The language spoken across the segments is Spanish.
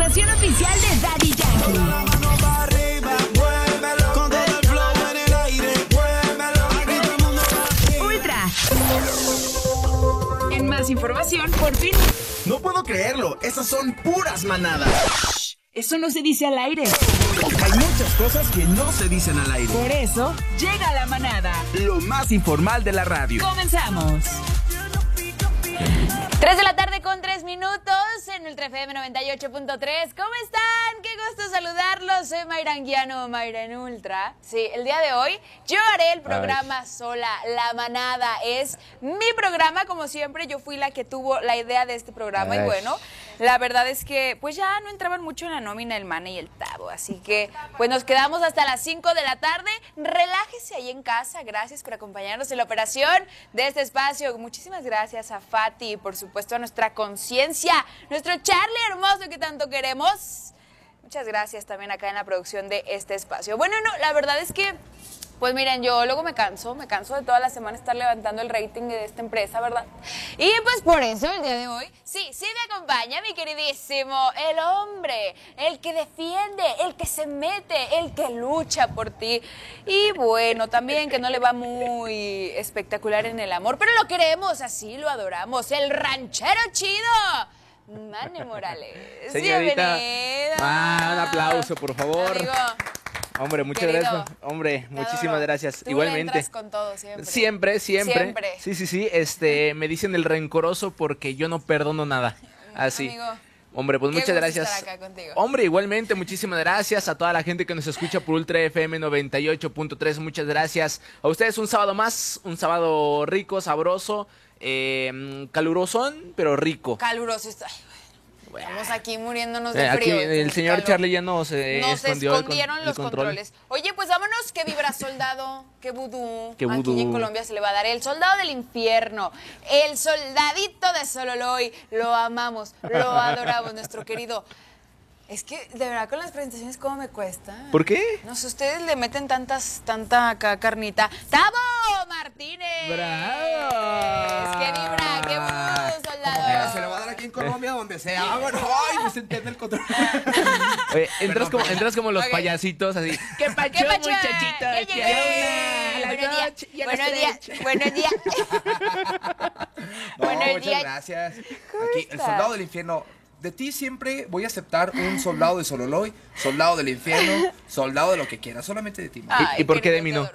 estación oficial de Daddy Yankee. Ultra. En más información, por fin. No puedo creerlo, esas son puras manadas. Eso no se dice al aire. Hay muchas cosas que no se dicen al aire. Por eso, llega la manada. Lo más informal de la radio. Comenzamos. 3 de la tarde con 3 minutos en Ultra FM 98.3. ¿Cómo están? Qué gusto saludarlos. Soy Mayra Anguiano, Mayra en Ultra. Sí, el día de hoy yo haré el programa sola. La manada es mi programa. Como siempre, yo fui la que tuvo la idea de este programa. Y bueno, la verdad es que pues ya no entraban mucho en la nómina el Mane y el Tavo. Así que pues nos quedamos hasta las 5 de la tarde. Relájese ahí en casa. Gracias por acompañarnos en la operación de este espacio. Muchísimas gracias a Fati y por supuesto a nuestra conciencia, nuestro Charlie hermoso que tanto queremos. Muchas gracias también acá en la producción de este espacio. Bueno, no, la verdad es que, pues miren, yo luego me canso, me canso de toda la semana estar levantando el rating de esta empresa, ¿verdad? Y pues por eso el día de hoy, sí, sí me acompaña mi queridísimo, el hombre, el que defiende, el que se mete, el que lucha por ti. Y bueno, también que no le va muy espectacular en el amor, pero lo queremos así, lo adoramos, el ranchero chido. Mane Morales. Señorita. Bienvenida. Ah, un aplauso, por favor. Amigo, Hombre, muchas Querido. gracias. Hombre, muchísimas gracias. Tú Igualmente. entras con todo siempre. Siempre, siempre. Siempre. Sí, sí, sí. Este, me dicen el rencoroso porque yo no perdono nada. Así. Amigo, Hombre, pues qué muchas gracias. estar acá contigo. Hombre, igualmente, muchísimas gracias a toda la gente que nos escucha por Ultra FM 98.3. Muchas gracias a ustedes. Un sábado más, un sábado rico, sabroso, eh, calurosón, pero rico. Caluroso está. Ay, Estamos aquí muriéndonos Eh, de aquí frío. el señor calor. Charlie ya nos, eh, Nos escondió el con- escondieron el los control. controles. Oye, pues vámonos, que vibra soldado, que vudú. Qué vudú. Aquí en Colombia se le va a dar el soldado del infierno, el soldadito de Sololoy. Lo amamos, lo adoramos, nuestro querido. Es que de verdad con las presentaciones cómo me cuesta. ¿Por qué? No sé, ustedes le meten tantas, tanta acá carnita. ¡Tavo Martínez! ¡Bravo! ¡Qué vibra! ¡Qué vudú, soldado! Se le va a dar aquí en Colombia, donde sea. Ah, bueno, ay, pues entiende el control. Oye, entras, como, entras como los payasitos así. ¿Qué pacho, ¿Qué pacho? muchachita? A las Buenos días. Buenos días. Buenos días. No, Buenos muchas días. gracias. ¿Cómo Aquí, el soldado del infierno. De ti siempre voy a aceptar un soldado de Sololoy, soldado del infierno, soldado de lo que quieras, solamente de ti. Ay, ¿Y por qué de mí no?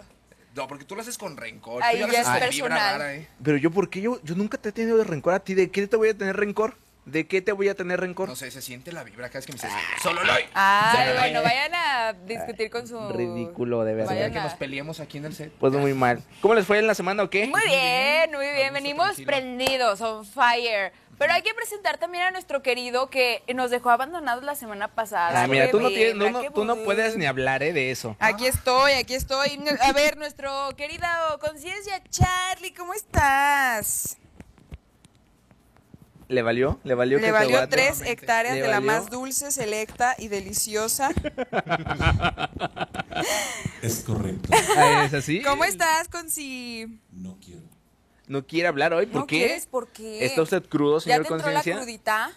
No, porque tú lo haces con rencor. Ay, tú lo ya haces es personal. rara, ¿eh? Pero yo, ¿por qué? Yo, yo nunca te he tenido de rencor a ti. ¿De qué te voy a tener rencor? ¿De qué te voy a tener rencor? No sé, se siente la vibra cada vez que me dices Sololoy. Ay, bueno, vayan a discutir con su... Ridículo, de verdad. Vayan que a- nos peleemos aquí en el set. Pues muy mal. ¿Cómo les fue en la semana o qué? Muy bien, muy bien. Venimos tranquilo. prendidos, on fire. Pero hay que presentar también a nuestro querido que nos dejó abandonados la semana pasada. Ah, mira, tú no, tienes, no, no- tú no puedes ni hablar eh, de eso. Aquí estoy, aquí estoy. A ver, nuestro querido Conciencia Charlie, ¿cómo estás? ¿Le valió? ¿Le valió Le que valió te tres hectáreas ¿Le de la más dulce, selecta y deliciosa. Es correcto. Ah, ¿Es así? ¿Cómo estás, Conci? No quiero. ¿No quiere hablar hoy? ¿Por ¿No qué? quieres? ¿Por qué? ¿Está usted crudo, ¿Ya señor te entró la Conciencia? crudita?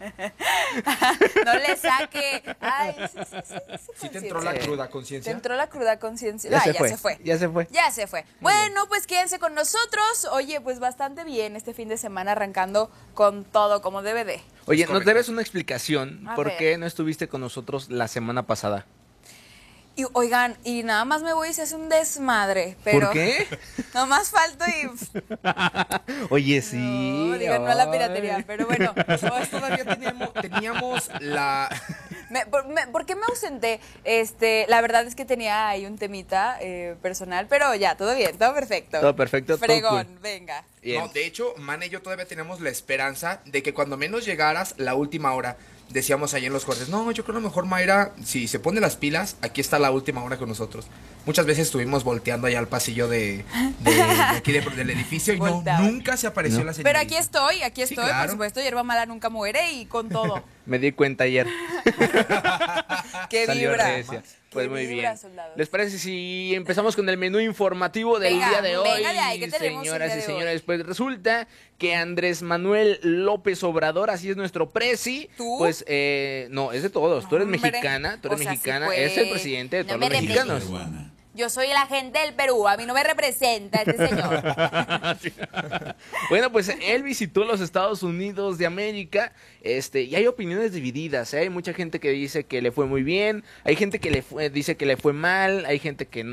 No le saque. Ay, sí, sí, sí, sí, Sí te entró la conciencia. cruda Te conciencia. entró la cruda conciencia. Ya, Ah, se, ya fue. se fue. Ya se fue. Ya se fue. Bueno, pues quédense con nosotros. Oye, pues bastante bien este fin de semana arrancando con todo como debe de. Oye, nos debes una explicación. A ¿Por ver. qué no estuviste con nosotros la semana pasada? Y oigan, y nada más me voy y se hace un desmadre. Pero ¿Por qué? Nomás falto y. Oye, sí. No, digan no a la piratería, pero bueno. Nosotros todavía teníamos, teníamos la... Me- por, me- ¿por qué me ausenté? Este, la verdad es que tenía ahí un temita eh, personal, pero ya, todo bien, todo perfecto. Todo perfecto, todo Fregón, cool. venga. Bien. No, de hecho, Man y yo todavía teníamos la esperanza de que cuando menos llegaras la última hora, decíamos ahí en los cortes, no, yo creo a lo mejor Mayra, si se pone las pilas, aquí está la última hora con nosotros. Muchas veces estuvimos volteando allá al pasillo de, de- de aquí de- del edificio y no, nunca se apareció No. la señorita. Pero aquí estoy, aquí Sí, estoy, por supuesto, hierba mala nunca muere y con todo. Me di cuenta ayer. ¡Qué Salió vibra! Pues muy vibra, bien. soldados. ¿Les parece si empezamos con el menú informativo del Venga, día de hoy? venga de ahí, ¿qué tenemos el señoras y de señores, pues resulta que Andrés Manuel López Obrador, así es nuestro presi, ¿Tú? pues eh, no, es de todos. Tú eres Hombre, mexicana, tú eres o sea, sí, mexicana, pues. es el presidente de No todos los mexicanos. Yo soy la gente del Perú, a mí no me representa este señor. Bueno, pues él visitó los Estados Unidos de América, este, y hay opiniones divididas, ¿eh? Hay mucha gente que dice que le fue muy bien, hay gente que le fue- dice que le fue mal, hay gente que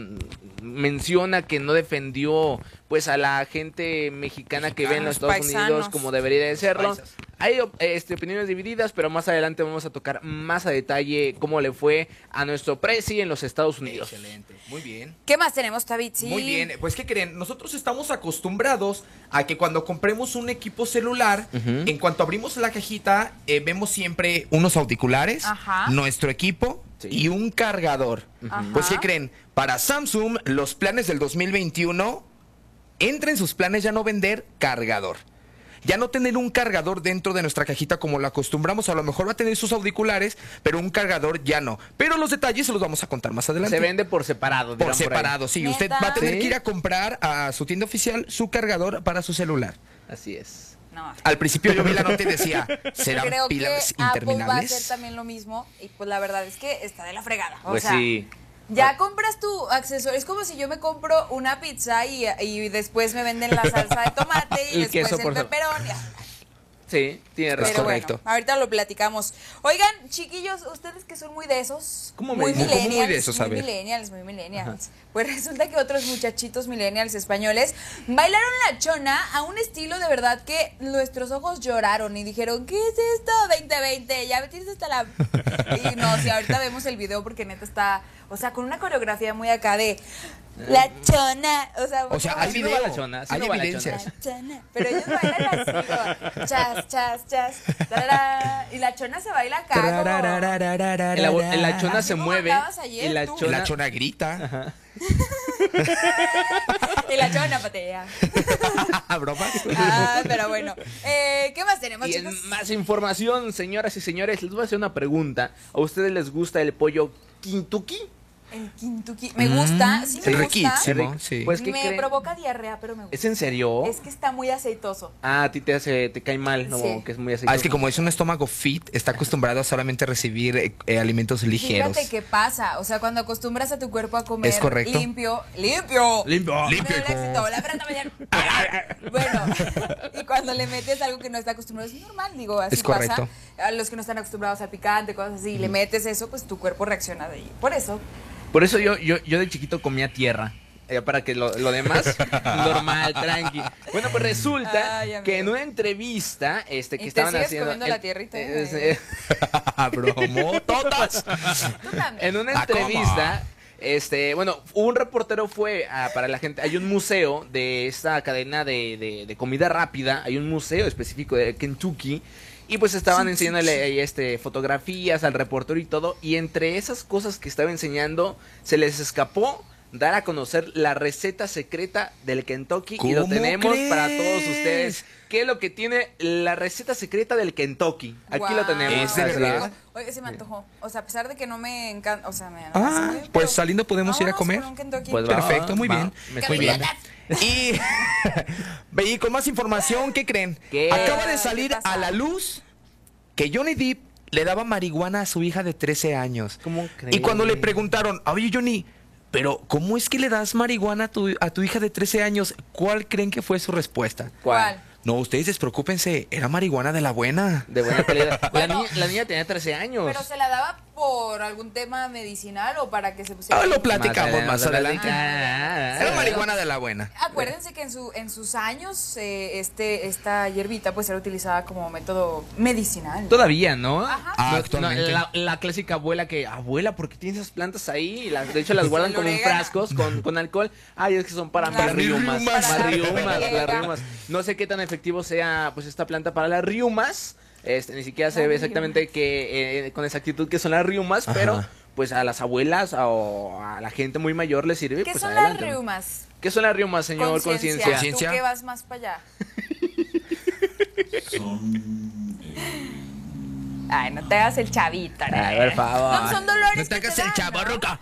menciona que no defendió pues a la gente mexicana que ve en los Estados Paisanos. Unidos como debería de serlo. Paisas. Hay este, opiniones divididas, pero más adelante vamos a tocar más a detalle cómo le fue a nuestro presi en los Estados Unidos. Excelente, muy bien. ¿Qué más tenemos, Tabitzi? Muy bien, pues ¿qué creen? Nosotros estamos acostumbrados a que cuando compremos un equipo celular, en cuanto abrimos la cajita, eh, vemos siempre unos auriculares, Ajá. nuestro equipo Sí. y un cargador. Ajá. Pues ¿qué creen? Para Samsung, los planes del 2021, entra en sus planes ya no vender cargador. Ya no tener un cargador dentro de nuestra cajita como lo acostumbramos, a lo mejor va a tener sus auriculares, pero un cargador ya no. Pero los detalles se los vamos a contar más adelante. Se vende por separado. Por separado, sí. ¿Neta? Usted va a tener Sí. que ir a comprar a su tienda oficial su cargador para su celular. Así es. No. Al principio yo vi la nota y decía, ¿serán Creo pilas que Apple va a hacer interminables? también lo mismo y pues la verdad es que está de la fregada. O Pues sea, sí. Ya compras tu accesorio. Es como si yo me compro una pizza y, y después me venden la salsa de tomate y El después el pepperoni. Sí, tiene Pero razón. correcto. bueno, ahorita lo platicamos. Oigan, chiquillos, ustedes que son muy de esos. ¿Cómo me muy? ¿Cómo muy millennials, de esos? A Muy millennials, muy millennials. Pues resulta que otros muchachitos millennials españoles bailaron la chona a un estilo de verdad que nuestros ojos lloraron y dijeron, ¿qué es esto? 2020, ya me tienes hasta la... Y no, si ahorita vemos el video porque neta está, o sea, con una coreografía muy acá de... La chona, o sea, O sea, hay Así no video, va la chona, así hay no va la evidencias. la chona. Pero ellos bailan así, como chas, chas, chas. tarara, y la chona se baila acá. En la, en la chona Así se como mueve. ayer, y la chona, La chona grita. Y la chona patea. ¿Bromas? Ah, pero bueno. Eh, ¿Qué más tenemos, Y chicos? en más información, señoras y señores, les voy a hacer una pregunta. ¿A ustedes les gusta el pollo Kentucky? El Kentucky. Me gusta, sí me el gusta. riquísimo. Sí. Pues, ¿qué me creen? provoca diarrea, pero me gusta. ¿Es en serio? Es que está muy aceitoso. Ah, a ti te hace, te cae mal, ¿no? Sí. Que es muy aceitoso. Ah, es que como es un estómago fit, está acostumbrado a solamente recibir eh, eh, alimentos ligeros. Fíjate qué pasa. O sea, cuando acostumbras a tu cuerpo a comer Es correcto. limpio, limpio. Limpio. Limpio. Bueno, y cuando le metes algo que no está acostumbrado, es normal, digo, así Es correcto. pasa. A los que no están acostumbrados al picante, cosas así, y le metes eso, pues tu cuerpo reacciona de ahí. Por eso. Por eso yo, yo, yo de chiquito comía tierra. eh, para que lo, lo demás, normal, tranqui. Bueno, pues resulta Ay, que en una entrevista este, que ¿Y te estaban sigues haciendo. comiendo la tierrita? eh, eh, Bromo, todas. Tú también. en una Ah, entrevista, este, bueno, un reportero fue ah, para la gente. Hay un museo de esta cadena de, de- de comida rápida. Hay un museo específico de Kentucky. Y pues estaban enseñándole ahí, este, fotografías al reportero y todo. Y entre esas cosas que estaba enseñando, se les escapó dar a conocer la receta secreta del Kentucky. Y lo ¿Cómo tenemos para todos ustedes. ¿Qué es lo que tiene la receta secreta del Kentucky? Aquí lo tenemos. Oye, se me antojó. O sea, a pesar de que no me encanta. O sea, me. Ah, me pues saliendo podemos ir a comer. por un Kentucky. Pues va, Perfecto, muy va, bien. me Muy bien. Y, y con más información, ¿qué creen? ¿Qué? Acaba de ¿Qué salir a la luz que Johnny Depp le daba marihuana a su hija de 13 años. ¿Cómo Y cuando le preguntaron, oye Johnny, pero ¿cómo es que le das marihuana a tu, a tu hija de 13 años? ¿Cuál creen que fue su respuesta? ¿Cuál? No, ustedes despreocúpense, era marihuana de la buena. De buena calidad. La, Bueno. niña, la niña tenía 13 años. Pero se la daba por algún tema medicinal o para que se pusiera. Ah, lo platicamos más, adelante. adelante. Ah, Era marihuana de la buena. Acuérdense que en, su, en sus años eh, este, esta hierbita pues era utilizada como método medicinal. Todavía, ¿no? Ajá. Ah, No, actualmente. no, la, la clásica abuela que, abuela, ¿por qué tienes esas plantas ahí? Y las- de hecho las guardan como en frascos con, con alcohol. Ay, es que son para Para las riumas. riumas. Para Para riumas, friega. riumas. No sé qué tan efectivo sea pues esta planta para las riumas. Este, ni siquiera se ve exactamente que, eh, con exactitud qué son las riumas, Ajá. pero pues a las abuelas o a la gente muy mayor les sirve. ¿Qué pues son adelante. las reumas? ¿Qué son las riumas, señor? Conciencia. Tú Conciencia. que vas más para allá. Ay, no te hagas el chavito. Ay, por favor. No, son dolores No te que hagas te el chavo, ¿no? Ruca.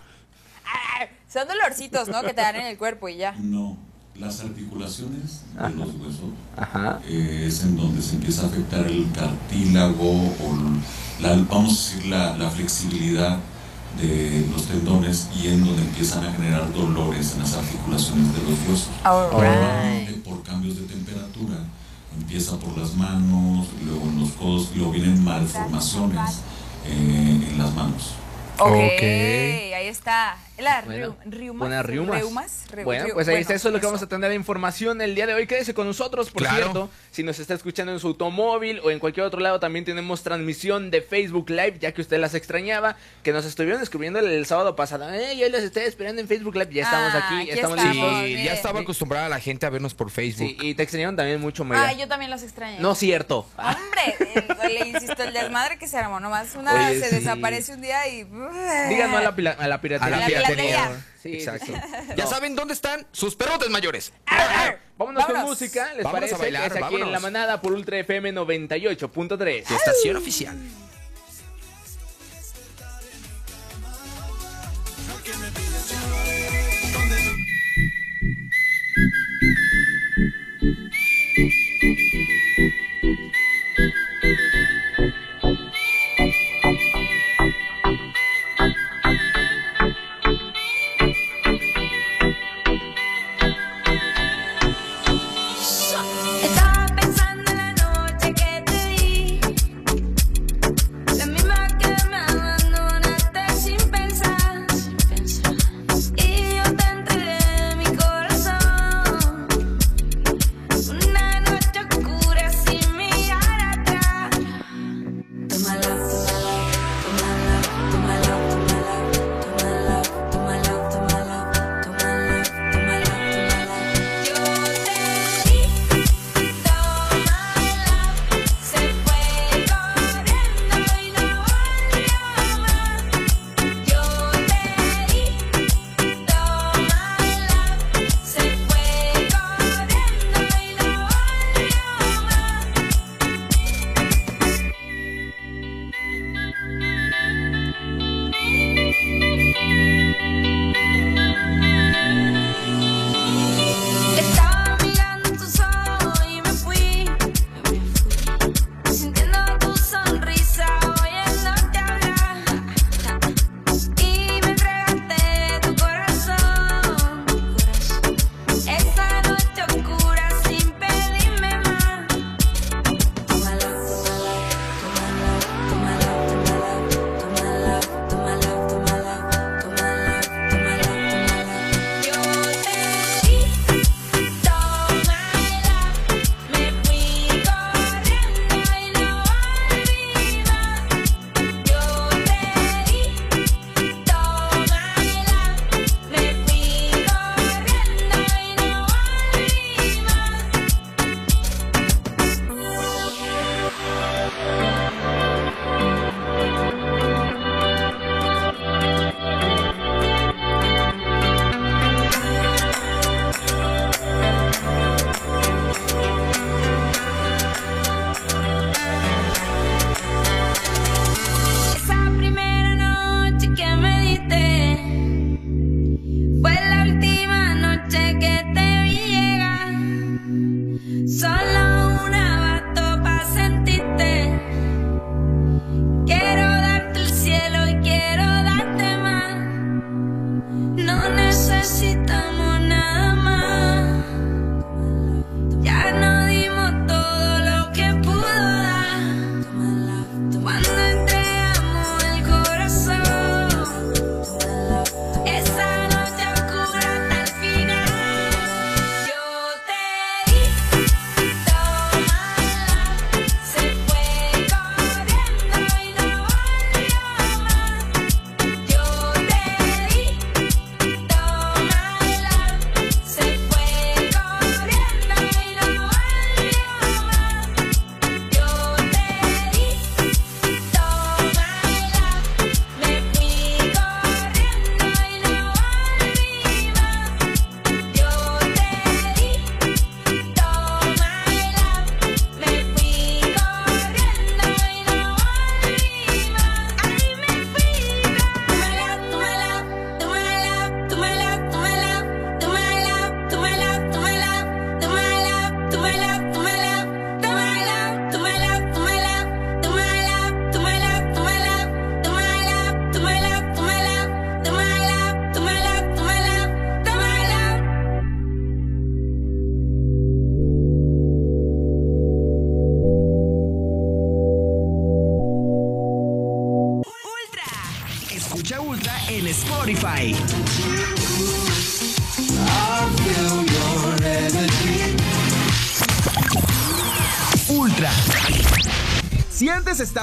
Son dolorcitos, ¿no? Que te dan en el cuerpo y ya. No, las articulaciones de los huesos Ajá. eh, es en donde se empieza a afectar el cartílago o la, vamos a decir la, la flexibilidad de los tendones y en donde empiezan a generar dolores en las articulaciones de los huesos. Alright. Eh, por cambios de temperatura. Empieza por las manos, luego en los codos, y luego vienen malformaciones eh, en las manos. Ok, Ok. ahí está. La Bueno, riu- riumas. buenas riumas. Reumas, reu- Bueno, pues ahí bueno, está, eso es lo que eso. vamos a tener de información el día de hoy. Quédese con nosotros, por Claro. cierto. Si nos está escuchando en su automóvil o en cualquier otro lado, también tenemos transmisión de Facebook Live, ya que usted las extrañaba, que nos estuvieron escribiendo el, el sábado pasado. Eh, yo las estoy esperando en Facebook Live. Ya estamos Ah, aquí, estamos estamos. listos. mire. ya estaba acostumbrada la gente a vernos por Facebook. Sí, y te extrañaron también mucho, Mayra. Ah, yo también los extrañé. No cierto. Ah, Hombre, el- le insisto, el desmadre que se armó, nomás una Oye, se sí. desaparece un día y... Díganos a la, a la piratería. A la La piratería. Sí, Exacto. sí, sí. Ya No. saben dónde están sus perrotes mayores. Vámonos, con Vámonos. música, ¿les Vámonos parece? a bailar, que es aquí en vámonos. La Manada por Ultra FM 98.3. Estación oficial.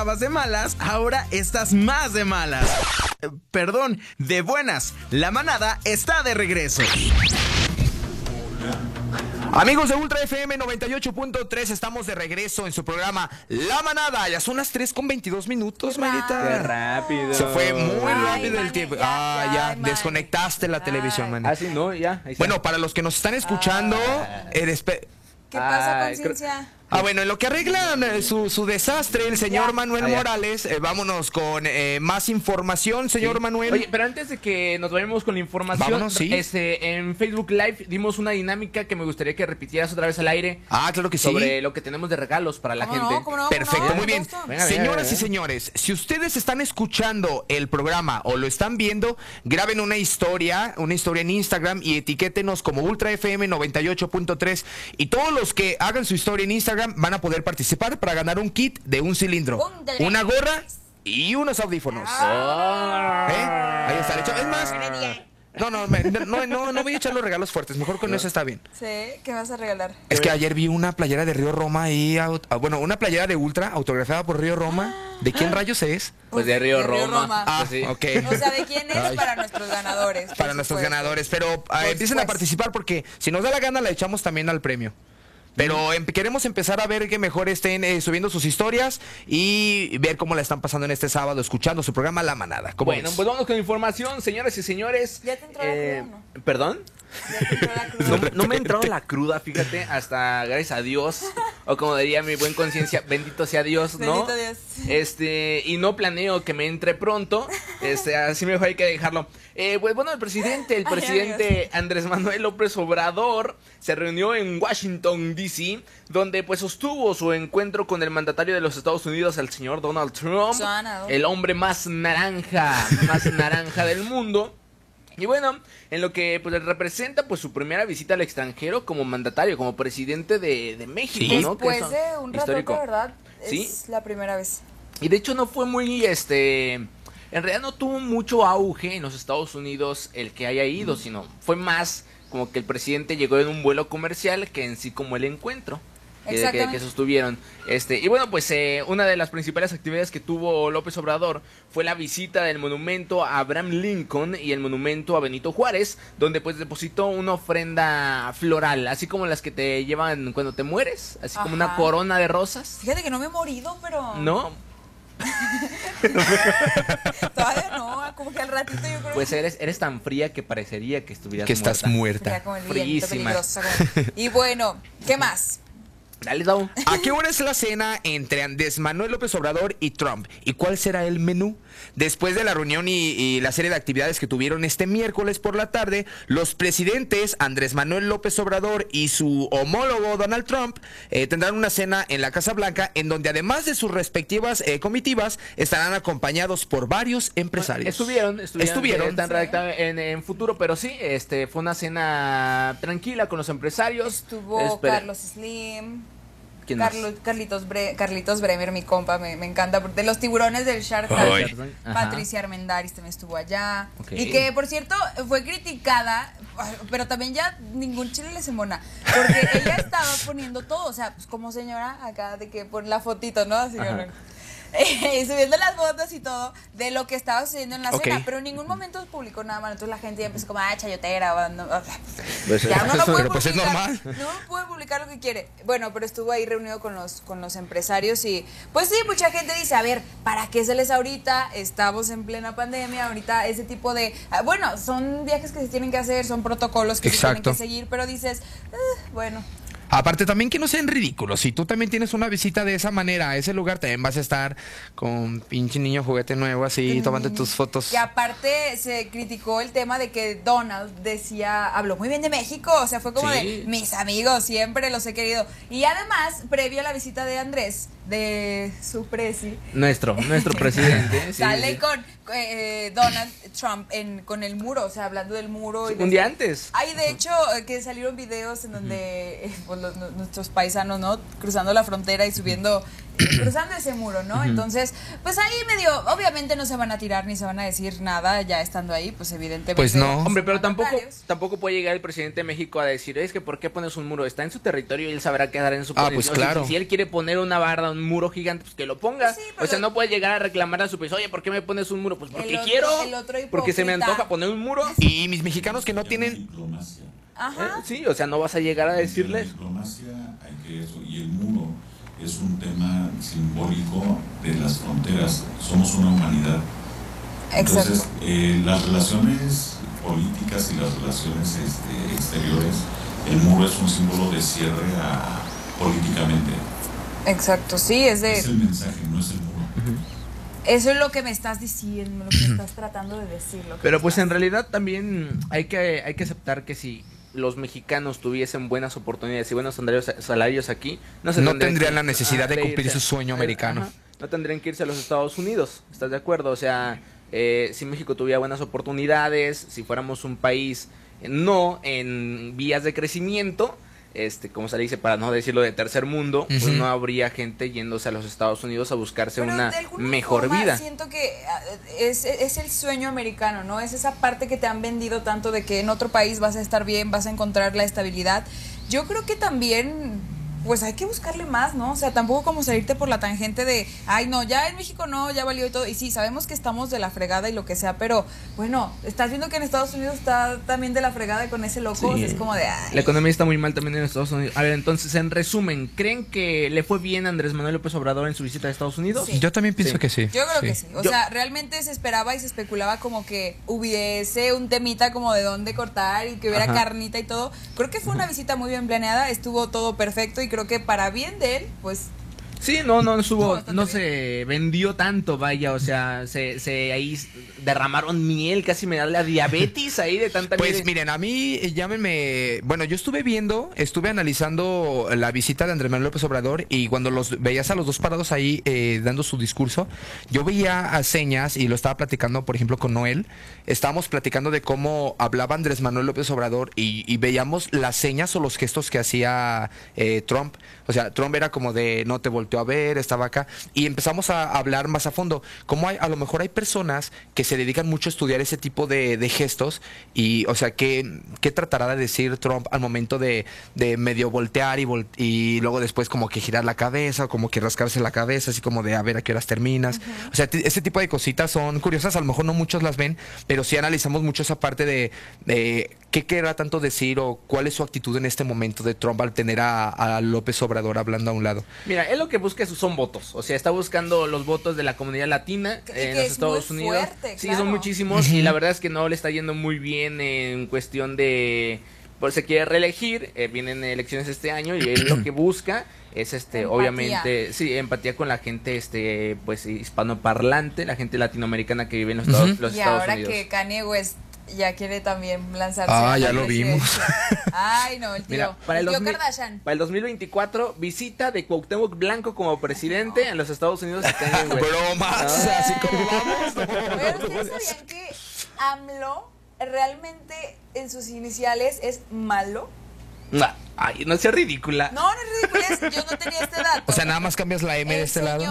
Estabas de malas, ahora estás más de malas. Eh, Perdón, de buenas. La manada está de regreso. Amigos de Ultra FM 98.3, estamos de regreso en su programa La Manada. Ya son las 3 con 22 minutos, Marita. Qué rápido. Se fue muy Ay, rápido el tiempo. ya, ah, ya, desconectaste la televisión, man. Ah, sí, no, ya. ahí está. Bueno, para los que nos están escuchando, eres pe- ¿Qué pasa, conciencia? Ah, bueno, en lo que arreglan eh, su, su desastre, el señor Ya. Manuel Ah. Morales, eh, vámonos con eh, más información, señor Sí. Manuel. Oye, pero antes de que nos vayamos con la información, Vámonos, sí. este, en Facebook Live dimos una dinámica que me gustaría que repitieras otra vez al aire ah, claro que sí. sobre lo que tenemos de regalos para la ¿Cómo gente. no? ¿Cómo no? ¿Cómo Perfecto, no? muy bien. Venga, Señoras venga. y señores, si ustedes están escuchando el programa o lo están viendo, graben una historia, una historia en Instagram y etiquétenos como Ultra FM 98.3 y todos los que hagan su historia en Instagram van a poder participar para ganar un kit de un cilindro, una gorra y unos audífonos. Ah. ¿Eh? Ahí está, hecho. Es más, no, no, me- no, no, no voy a echar los regalos fuertes, mejor con eso está bien. Sí, ¿qué vas a regalar? Es que ayer vi una playera de Río Roma y bueno, una playera de Ultra autografiada por Río Roma. ¿De quién rayos es? Pues de Río De Río Roma. Roma. Ah, Pues sí. ok. O sea, ¿de quién es? Para nuestros ganadores. Para nuestros ganadores, pero ah, empiecen a participar porque si nos da la gana la echamos también al premio. Pero em- queremos empezar a ver que mejor estén eh, subiendo sus historias y ver cómo la están pasando en este sábado escuchando su programa La Manada. ¿Cómo Bueno, ves? pues vamos con información, señoras y señores. ¿Ya te entró la Eh, cruda ¿Perdón? Ya te entró la cruda. No, no me ha entrado la cruda, fíjate, hasta gracias a Dios. O como diría mi buen conciencia, bendito sea Dios, ¿no? Bendito Dios. Este, y no planeo que me entre pronto. Este, así mejor hay que dejarlo. Eh, pues bueno, el presidente, el Ay, presidente Andrés Manuel López Obrador se reunió en Washington, D.C., donde pues sostuvo su encuentro con el mandatario de los Estados Unidos, el señor Donald Trump, Donald. el hombre más naranja, más naranja del mundo. Y bueno, en lo que pues representa pues su primera visita al extranjero como mandatario, como presidente de, de México, Sí. ¿no? Después de un rato, histórico. ¿verdad? Sí. Es la primera vez. Y de hecho no fue muy, este, en realidad no tuvo mucho auge en los Estados Unidos el que haya ido, sino fue más como que el presidente llegó en un vuelo comercial que en sí como el encuentro. Que, que, sostuvieron. Este, y bueno, pues eh, una de las principales actividades que tuvo López Obrador fue la visita del monumento a Abraham Lincoln y el monumento a Benito Juárez, donde pues depositó una ofrenda floral, así como las que te llevan cuando te mueres, así como una corona de rosas. Fíjate que no me he morido, pero. ¿No? Todavía no. Como que al ratito yo creo Pues eres, eres tan fría que parecería que estuvieras que estás muerta. Muerta. Fríísima. Y bueno, ¿qué más? Dale, Dau. ¿A qué hora es la cena entre Andrés Manuel López Obrador y Trump? ¿Y cuál será el menú? Después de la reunión y, y la serie de actividades que tuvieron este miércoles por la tarde, los presidentes Andrés Manuel López Obrador y su homólogo Donald Trump eh, tendrán una cena en la Casa Blanca en donde además de sus respectivas eh, comitivas estarán acompañados por varios empresarios. Estuvieron, estuvieron. Estuvieron. Están redactados en, en futuro, pero sí, este fue una cena tranquila con los empresarios. Estuvo Espera, Carlos Slim. ¿Quién más? Carlos, Carlitos, Bre- Carlitos Bremer, mi compa, me, me encanta. De los tiburones del Shark Tank. Patricia Armendaris también estuvo allá. Y que, por cierto, fue criticada, pero también ya ningún chile le se mona. Porque ella estaba poniendo todo, o sea, pues como señora acá, de que pon la fotito, ¿no? Así. y subiendo las fotos y todo de lo que estaba sucediendo en la Ok. cena, pero en ningún momento publicó nada más. Entonces la gente ya empezó como, ah, chayotera, o no, Pues, ya no Pero puede pues es publicar, normal. no puede publicar lo que quiere. Bueno, pero estuvo ahí reunido con los, con los empresarios y pues sí, mucha gente dice, a ver, ¿para qué se les ahorita? Estamos en plena pandemia, ahorita ese tipo de... ah, Bueno, son viajes que se tienen que hacer, son protocolos que se tienen que seguir, pero dices, "Ah, bueno, Aparte también que no sean ridículos. Si tú también tienes una visita de esa manera a ese lugar, también vas a estar con pinche niño juguete nuevo así, tomando tus fotos. Que aparte se criticó el tema de que Donald decía, habló muy bien de México, o sea, fue como Sí. de mis amigos, siempre los he querido. Y además, previo a la visita de Andrés, de su presi, Nuestro, nuestro presidente. sí, sale sí. con eh, Donald Trump en, con el muro, o sea, hablando del muro. y Un de- día antes. Hay de hecho eh, que salieron videos en donde eh, pues, los- nuestros paisanos, ¿no? Cruzando la frontera y subiendo cruzando ese muro, ¿no? Entonces, pues ahí medio, obviamente no se van a tirar ni se van a decir nada ya estando ahí, pues evidentemente. Pues no. Hombre, pero tampoco, tampoco puede llegar el presidente de México a decir, es que ¿por qué pones un muro? Está en su territorio y él sabrá quedar en su Ah, posición. pues O sea, claro. si, si él quiere poner una barda, un muro gigante, pues que lo ponga. Sí, o sea, no puede llegar a reclamar a su país, oye, ¿por qué me pones un muro? Pues porque otro- quiero, porque se me antoja poner un muro. Y mis mexicanos que no tienen... Diplomacia. Ajá. Eh, Sí, o sea, no vas a llegar a la decirles. diplomacia hay que eso, y el muro es un tema simbólico de las fronteras. Somos una humanidad. Entonces, Exacto. eh, las relaciones políticas y las relaciones este, exteriores, el muro es un símbolo de cierre a- políticamente. Exacto, sí, es de. Es el mensaje, no es el muro. Eso es lo que me estás diciendo, lo que me estás tratando de decir. lo que Pero pues estás- en realidad también hay que, hay que aceptar que si los mexicanos tuviesen buenas oportunidades y buenos salarios, aquí, no, se No tendrían que- la necesidad de cumplir irse. su sueño Ajá. americano. No tendrían que irse a los Estados Unidos, ¿estás de acuerdo? O sea, eh, si México tuviera buenas oportunidades, si fuéramos un país no en vías de crecimiento, este, como se le dice, para no decirlo de tercer mundo, pues no habría gente yéndose a los Estados Unidos a buscarse Pero una mejor forma vida. Siento que ah, es, es el sueño americano, ¿no? Es esa parte que te han vendido tanto de que en otro país vas a estar bien, vas a encontrar la estabilidad. Yo creo que también, pues hay que buscarle más, ¿no? O sea, tampoco como salirte por la tangente de, ay, no, ya en México no, ya valió y todo. Y sí, sabemos que estamos de la fregada y lo que sea, pero bueno, estás viendo que en Estados Unidos está también de la fregada con ese loco. Sí. o sea, es como de, ay. La economía está muy mal también en Estados Unidos. A ver, entonces, en resumen, ¿creen que le fue bien a Andrés Manuel López Obrador en su visita a Estados Unidos? Sí. Yo también pienso Sí. que sí. Yo creo que sí. O Yo- sea, realmente se esperaba y se especulaba como que hubiese un temita como de dónde cortar y que hubiera Ajá. carnita y todo. Creo que fue una visita muy bien planeada, estuvo todo perfecto y creo que para bien de él, pues Sí, no, no No, subo, no bien. se vendió tanto, vaya, o sea, se, se ahí derramaron miel, casi me da la diabetes ahí de tanta Pues miel. miren, a mí eh, llámenme, bueno, yo estuve viendo, estuve analizando la visita de Andrés Manuel López Obrador y cuando los veías a los dos parados ahí eh, dando su discurso, yo veía a señas y lo estaba platicando, por ejemplo, con Noel, estábamos platicando de cómo hablaba Andrés Manuel López Obrador y, y veíamos las señas o los gestos que hacía eh, Trump. O sea, Trump era como de no te volteó a ver, estaba acá. Y empezamos a hablar más a fondo. Como hay, a lo mejor hay personas que se dedican mucho a estudiar ese tipo de, de gestos. Y, o sea, ¿qué, qué tratará de decir Trump al momento de, de medio voltear y, vol- y luego después como que girar la cabeza, o como que rascarse la cabeza, así como de a ver a qué horas terminas? O sea, ese tipo de cositas son curiosas. A lo mejor no muchos las ven, pero sí analizamos mucho esa parte de, de qué querrá tanto decir o cuál es su actitud en este momento de Trump al tener a, a López Obrador hablando a un lado. Mira, él lo que busca son votos, o sea, está buscando los votos de la comunidad latina en los es Estados muy Unidos. fuerte, sí, claro. son muchísimos y la verdad es que no le está yendo muy bien en cuestión de pues se quiere reelegir, eh, vienen elecciones este año y él lo que busca es este Empatía. obviamente sí empatía con la gente este pues hispanoparlante la gente latinoamericana que vive en los Estados, Ujú. los y Estados ahora Unidos que Kanye West ya quiere también lanzarse Ah, ya lo vimos. Ay, no, el tío. Mira, para el, el tío 2000 Kardashian. para el 2024, visita de Cuauhtémoc Blanco como presidente en los Estados Unidos. Bromas, Ah. así como vamos. Oigan, ¿ustedes sabían que AMLO realmente en sus iniciales es malo? Ah, Ay, no sea ridícula. No, no es ridículo, es- yo no tenía este dato. O sea, nada más cambias la M de este lado.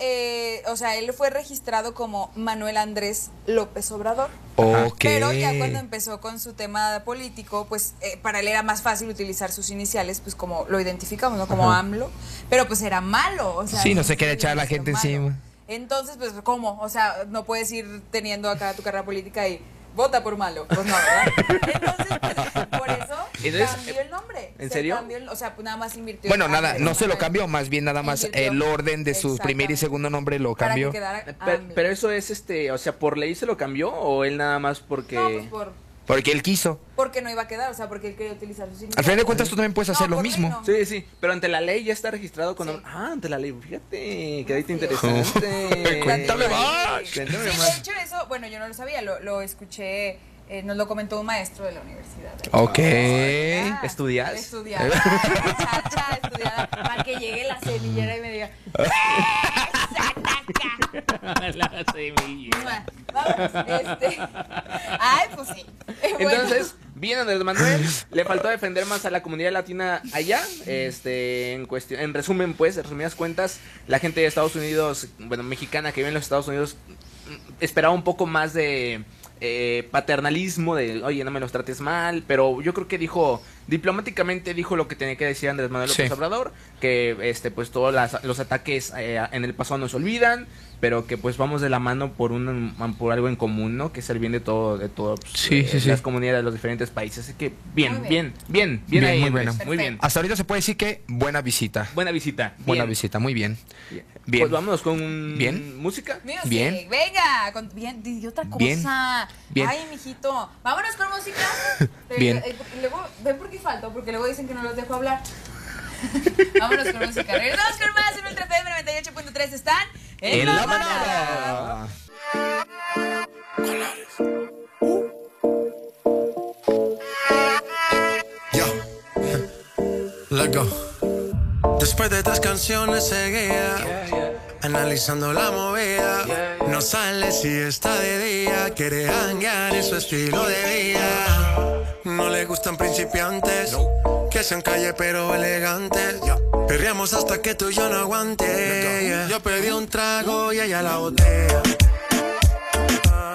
Eh, o sea, él fue registrado como Manuel Andrés López Obrador. Ok. Pero ya cuando empezó con su tema político, pues eh, para él era más fácil utilizar sus iniciales, pues como lo identificamos, ¿no? Como AMLO. Pero pues era malo, o sea. Sí, no se quiere quiere echar a la gente encima. Entonces, pues, ¿cómo? O sea, no puedes ir teniendo acá tu carrera política y vota por malo. Pues no, ¿verdad? Entonces, pues, por eso Entonces, cambió el nombre. ¿en Se serio? cambió el- o sea, nada más invirtió. Bueno, en nada, no se lo cambió, más bien nada más Invirtió. el orden de su primer y segundo nombre lo Para que cambió. quedara Pe- AMLO. pero eso es este, o sea, por ley se lo cambió o él nada más porque No, pues por, Porque él quiso. porque no iba a quedar, o sea, porque él quería utilizar iniciales. Al final de cuentas, tú también puedes No, hacer lo por ley mismo. no. Sí, sí, pero ante la ley ya está registrado con Sí. Ah, ante la ley, fíjate, qué date interesante. Cuéntame más. Cuéntame Sí, más. de hecho eso, bueno, yo no lo sabía, lo, lo escuché, eh, nos lo comentó un maestro de la universidad. Ok. Ah, ¿Estudias? Estudiar. Para que llegue la semillera y me diga. La semilla. "Mua". Vamos, este. Ay, pues sí. Bueno. Entonces, Bien, Andrés Manuel, le faltó defender más a la comunidad latina allá. Este, en cuestión, en resumen, pues, en resumidas cuentas, la gente de Estados Unidos, bueno, mexicana que vive en los Estados Unidos, mm, esperaba un poco más de eh, paternalismo, de, oye, no me los trates mal, pero yo creo que dijo, diplomáticamente dijo lo que tenía que decir Andrés Manuel López Sí. Obrador, que, este, pues, todos las- los ataques eh, en el pasado no se olvidan, pero que, pues, vamos de la mano por un, por algo en común, ¿no? Que es el bien de todo, de todas Sí, sí, sí. las comunidades de los diferentes países. Así que, bien, Muy bien, bien. bien, bien, Bien, ahí, muy bueno. muy bien. Hasta ahorita se puede decir que buena visita. Buena visita. Buena visita, muy bien. Bien. Bien. Pues vámonos con Bien. música. Music, Bien. Venga, con- bien, di otra cosa. Bien. Bien. Ay, mijito. Vámonos con música. Bien. Eh, porque luego, ven por qué falto, porque luego dicen que no los dejo hablar. Vámonos con música. Regresamos con más en Ultra FM 98.3. Están en, En la, la manada. Let's go. Después de tres canciones seguía analizando la movida. No sale si está de día, quiere hanguear en su estilo de vida. No le gustan principiantes, que sean calle pero elegantes. Perreamos hasta que tú y yo no aguante. Yo pedí un trago y ella la botella. Ah,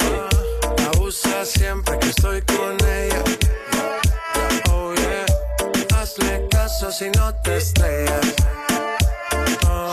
Abusa siempre que estoy con ella. Oh yeah, hazle caso si no te estrellas. Oh,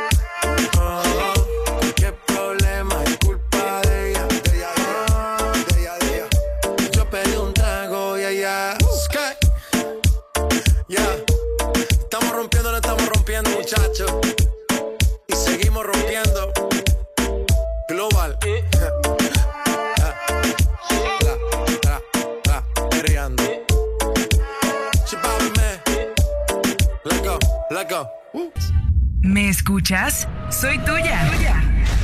¿Me escuchas? Soy tuya.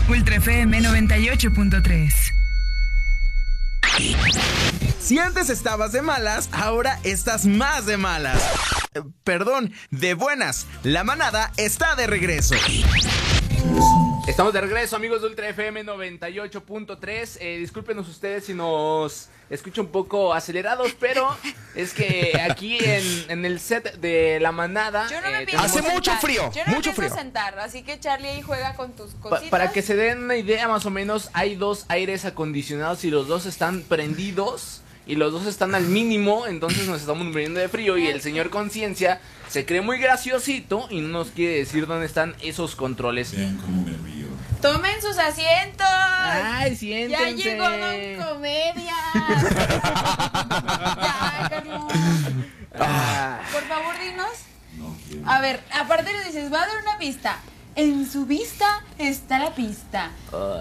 Ultra FM 98.3. Si antes estabas de malas, ahora estás más de malas. Eh, Perdón, de buenas. La manada está de regreso. Estamos de regreso, amigos de Ultra FM 98.3. Eh, discúlpenos ustedes si nos escucho un poco acelerados, pero es que aquí en, en el set de la manada. Yo no me eh, pienso Hace mucho frío, Yo no me mucho pienso frío. sentar, así que Charlie ahí juega con tus Pa- cositas. para que se den una idea más o menos, hay dos aires acondicionados y los dos están prendidos. y los dos están al mínimo, entonces nos estamos muriendo de frío y el señor conciencia se cree muy graciosito y no nos quiere decir dónde están esos controles. Me río. Tomen sus asientos. Ay, ya siéntense. llegó Don Comedia. ya, Carlos. Ah, Por favor, dinos. No quiero. A ver, aparte le dices, va a dar una pista. En su vista está la pista.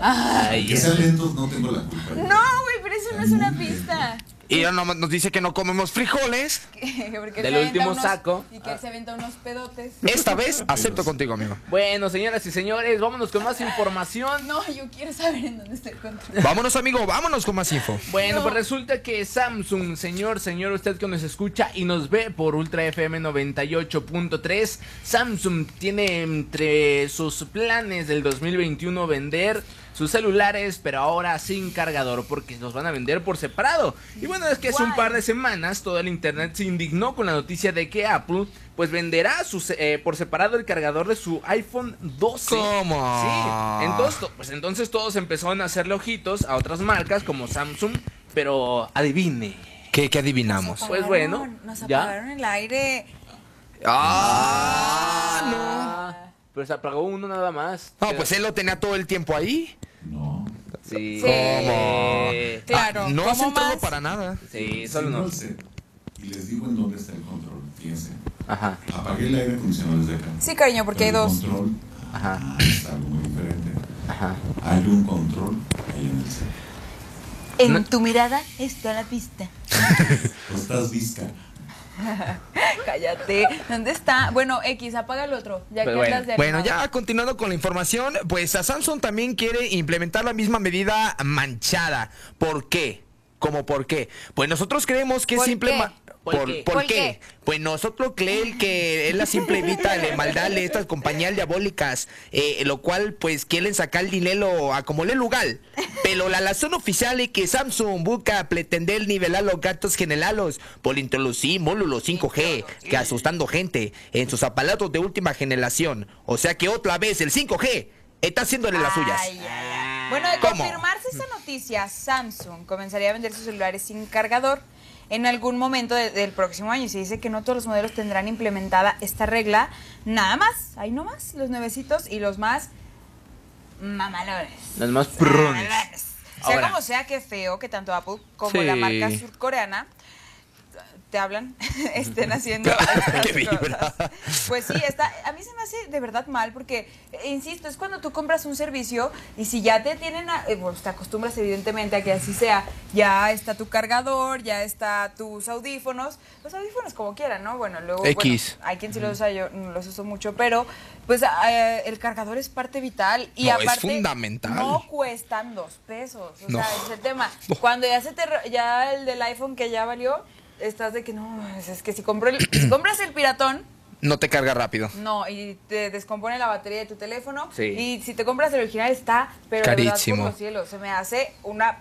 Ay. Que sean lentos, no tengo la culpa. No, güey, pero eso no es una pista. Y nomás nos dice que no comemos frijoles. Del último unos- saco. Y que él se aventa unos pedotes. Esta vez acepto contigo, amigo. Bueno, señoras y señores, vámonos con más información. No, yo quiero saber en dónde está el control. Vámonos, amigo, vámonos con más info. Bueno, No. pues resulta que Samsung, señor, señor, usted que nos escucha y nos ve por Ultra FM 98.3, Samsung tiene entre sus planes del 2021 vender sus celulares, pero ahora sin cargador, porque los van a vender por separado. Y bueno, es que hace un par de semanas todo el internet se indignó con la noticia de que Apple pues venderá sus, eh, por separado el cargador de su iPhone 12. ¿Cómo? Sí, entonces, to- pues entonces todos empezaron a hacerle ojitos a otras marcas como Samsung, pero adivine. ¿Qué, qué adivinamos? Pues bueno, Nos ¿ya? apagaron el aire. Ah, Ah, Pero se apagó uno nada más. no. Pues él lo tenía todo el tiempo ahí. No. Sí. ¿Cómo? Claro. Ah, no has ¿cómo entrado más? para nada. Sí, solo Sí, no. lo sé. Y les digo en dónde está el control. Fíjense. Ajá. Apagué el aire acondicionado desde acá. Sí, cariño, porque hay el dos. control Ajá. ah, es algo muy diferente. Ajá. Hay un control ahí en el set. En No. tu mirada está la pista. ¿O estás visca? Cállate. ¿Dónde está? Bueno, X, apaga el otro. Ya Pues que bueno. de Bueno, ya continuando con la información, pues a Samsung también quiere implementar la misma medida manchada. ¿Por qué? ¿Cómo por qué? Pues nosotros creemos que es ¿Por simple... qué? ¿Por ¿Por, qué? por ¿Por qué? qué? Pues nosotros creemos que es la simple evita de maldad de estas compañías diabólicas, eh, lo cual pues quieren sacar el dinero a como le lugar. Pero la razón oficial es que Samsung busca pretender nivelar los gastos generales por introducir módulos 5G que asustando gente en sus aparatos de última generación. O sea que otra vez el 5G está haciéndole las suyas. Ay, ay, ay. Bueno, de ¿Cómo? confirmarse esta noticia, Samsung comenzaría a vender sus celulares sin cargador en algún momento de- del próximo año. Se dice que no todos los modelos tendrán implementada esta regla. Nada más, ahí nomás, los nuevecitos y los más mamalores. Los más. Mamalores. Sea Ahora. como sea, que feo que tanto Apple como Sí. la marca surcoreana te hablan, estén haciendo estas cosas. Pues sí, está, a mí se me hace de verdad mal porque, eh, insisto, es cuando tú compras un servicio y si ya te tienen, a- eh, pues te acostumbras evidentemente a que así sea, ya está tu cargador, ya está tus audífonos, los audífonos como quieran, ¿no? Bueno, luego, bueno, X. hay quien sí los usa, yo no los uso mucho, pero pues eh, el cargador es parte vital y No, es aparte fundamental. no cuestan dos pesos, o No. sea, ese es el tema. Cuando ya se te, ya el del iPhone que ya valió, estás de que no, es, que si, compro el- si compras el piratón, No te carga rápido. no, y te descompone la batería de tu teléfono. Sí. Y si te compras el original está, pero de verdad Carísimo. por los cielos, se me hace una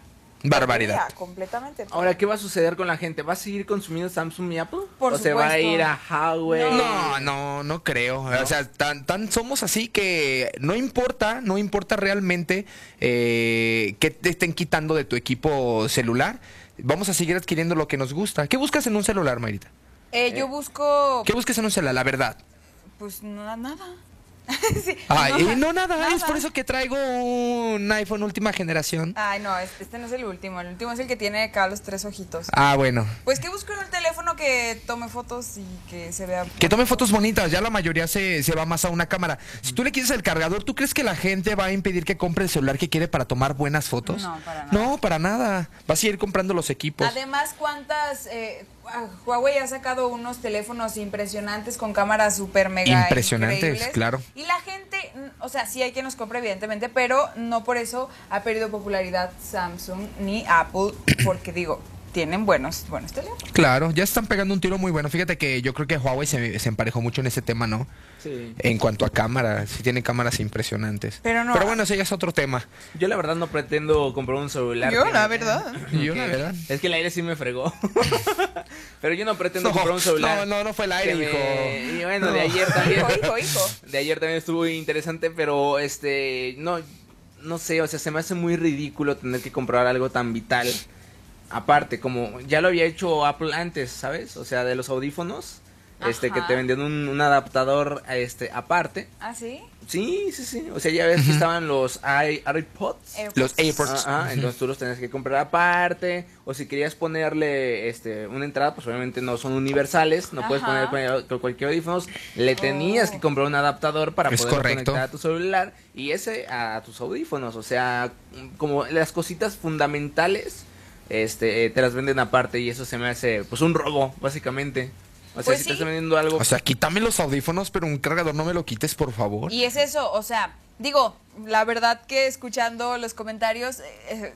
Barbaridad. completamente. Ahora, ¿qué va a suceder con la gente? ¿Va a seguir consumiendo Samsung y Apple? Por ¿O se va a supuesto. ir a Huawei? No, no, no creo. O sea, tan, tan somos así que no importa, no importa realmente eh, que te estén quitando de tu equipo celular. Vamos a seguir adquiriendo lo que nos gusta. ¿Qué buscas en un celular, Marita? Eh, yo busco, ¿Qué buscas en un celular? La verdad. pues nada. Sí, Ay, no, no, nada, nada. Es por eso que traigo un iPhone última generación. Ay, no, este, no es el último. El último es el que tiene acá los tres ojitos. Ah, bueno. Pues que busco en el teléfono que tome fotos y que se vea. Que tome fotos bonitas, ya la mayoría se, se va más a una cámara. Si tú le quieres el cargador, ¿tú crees que la gente va a impedir que compre el celular que quiere para tomar buenas fotos? No, para nada. No, para nada. Vas a ir comprando los equipos. Además, ¿cuántas? eh, Huawei ha sacado unos teléfonos impresionantes con cámaras super mega Impresionantes, increíbles. claro. Y la gente, o sea, sí hay quien nos compra, evidentemente, pero no por eso ha perdido popularidad Samsung ni Apple, porque digo, tienen buenos, buenos teléfonos. Claro, ya están pegando un tiro muy bueno. Fíjate que yo creo que Huawei se, se emparejó mucho en ese tema, ¿no? Sí. En cuanto a cámaras, sí tiene cámaras impresionantes. Pero no- Pero bueno, ese ya es otro tema. Yo la verdad no pretendo comprar un celular. Yo, la verdad. Yo, la verdad. Es que el aire sí me fregó. Pero yo no pretendo No, comprar un celular. no, no, no fue el aire, me- hijo. Y bueno, de ayer también. Hijo, hijo, hijo. De ayer también estuvo interesante, pero este, no, no sé, o sea, se me hace muy ridículo tener que comprar algo tan vital aparte, como ya lo había hecho Apple antes, ¿sabes? O sea, de los audífonos, este, que te vendían un, un adaptador, este, aparte. ¿Ah, sí? Sí, sí, sí. O sea, ya ves que estaban los AirPods. AirPods. Los AirPods. Ah, ah, entonces tú los tenías que comprar aparte. O si querías ponerle este una entrada, pues obviamente no son universales. No puedes poner con cualquier audífonos. Le tenías Oh. que comprar un adaptador para Es poder correcto. conectar a tu celular y ese a tus audífonos. O sea, como las cositas fundamentales, este, te las venden aparte y eso se me hace, pues, un robo, básicamente. O sea, Pues si sí. te están vendiendo algo. O sea, quítame los audífonos, pero un cargador no me lo quites, por favor. Y es eso, o sea, digo, la verdad que escuchando los comentarios, eh,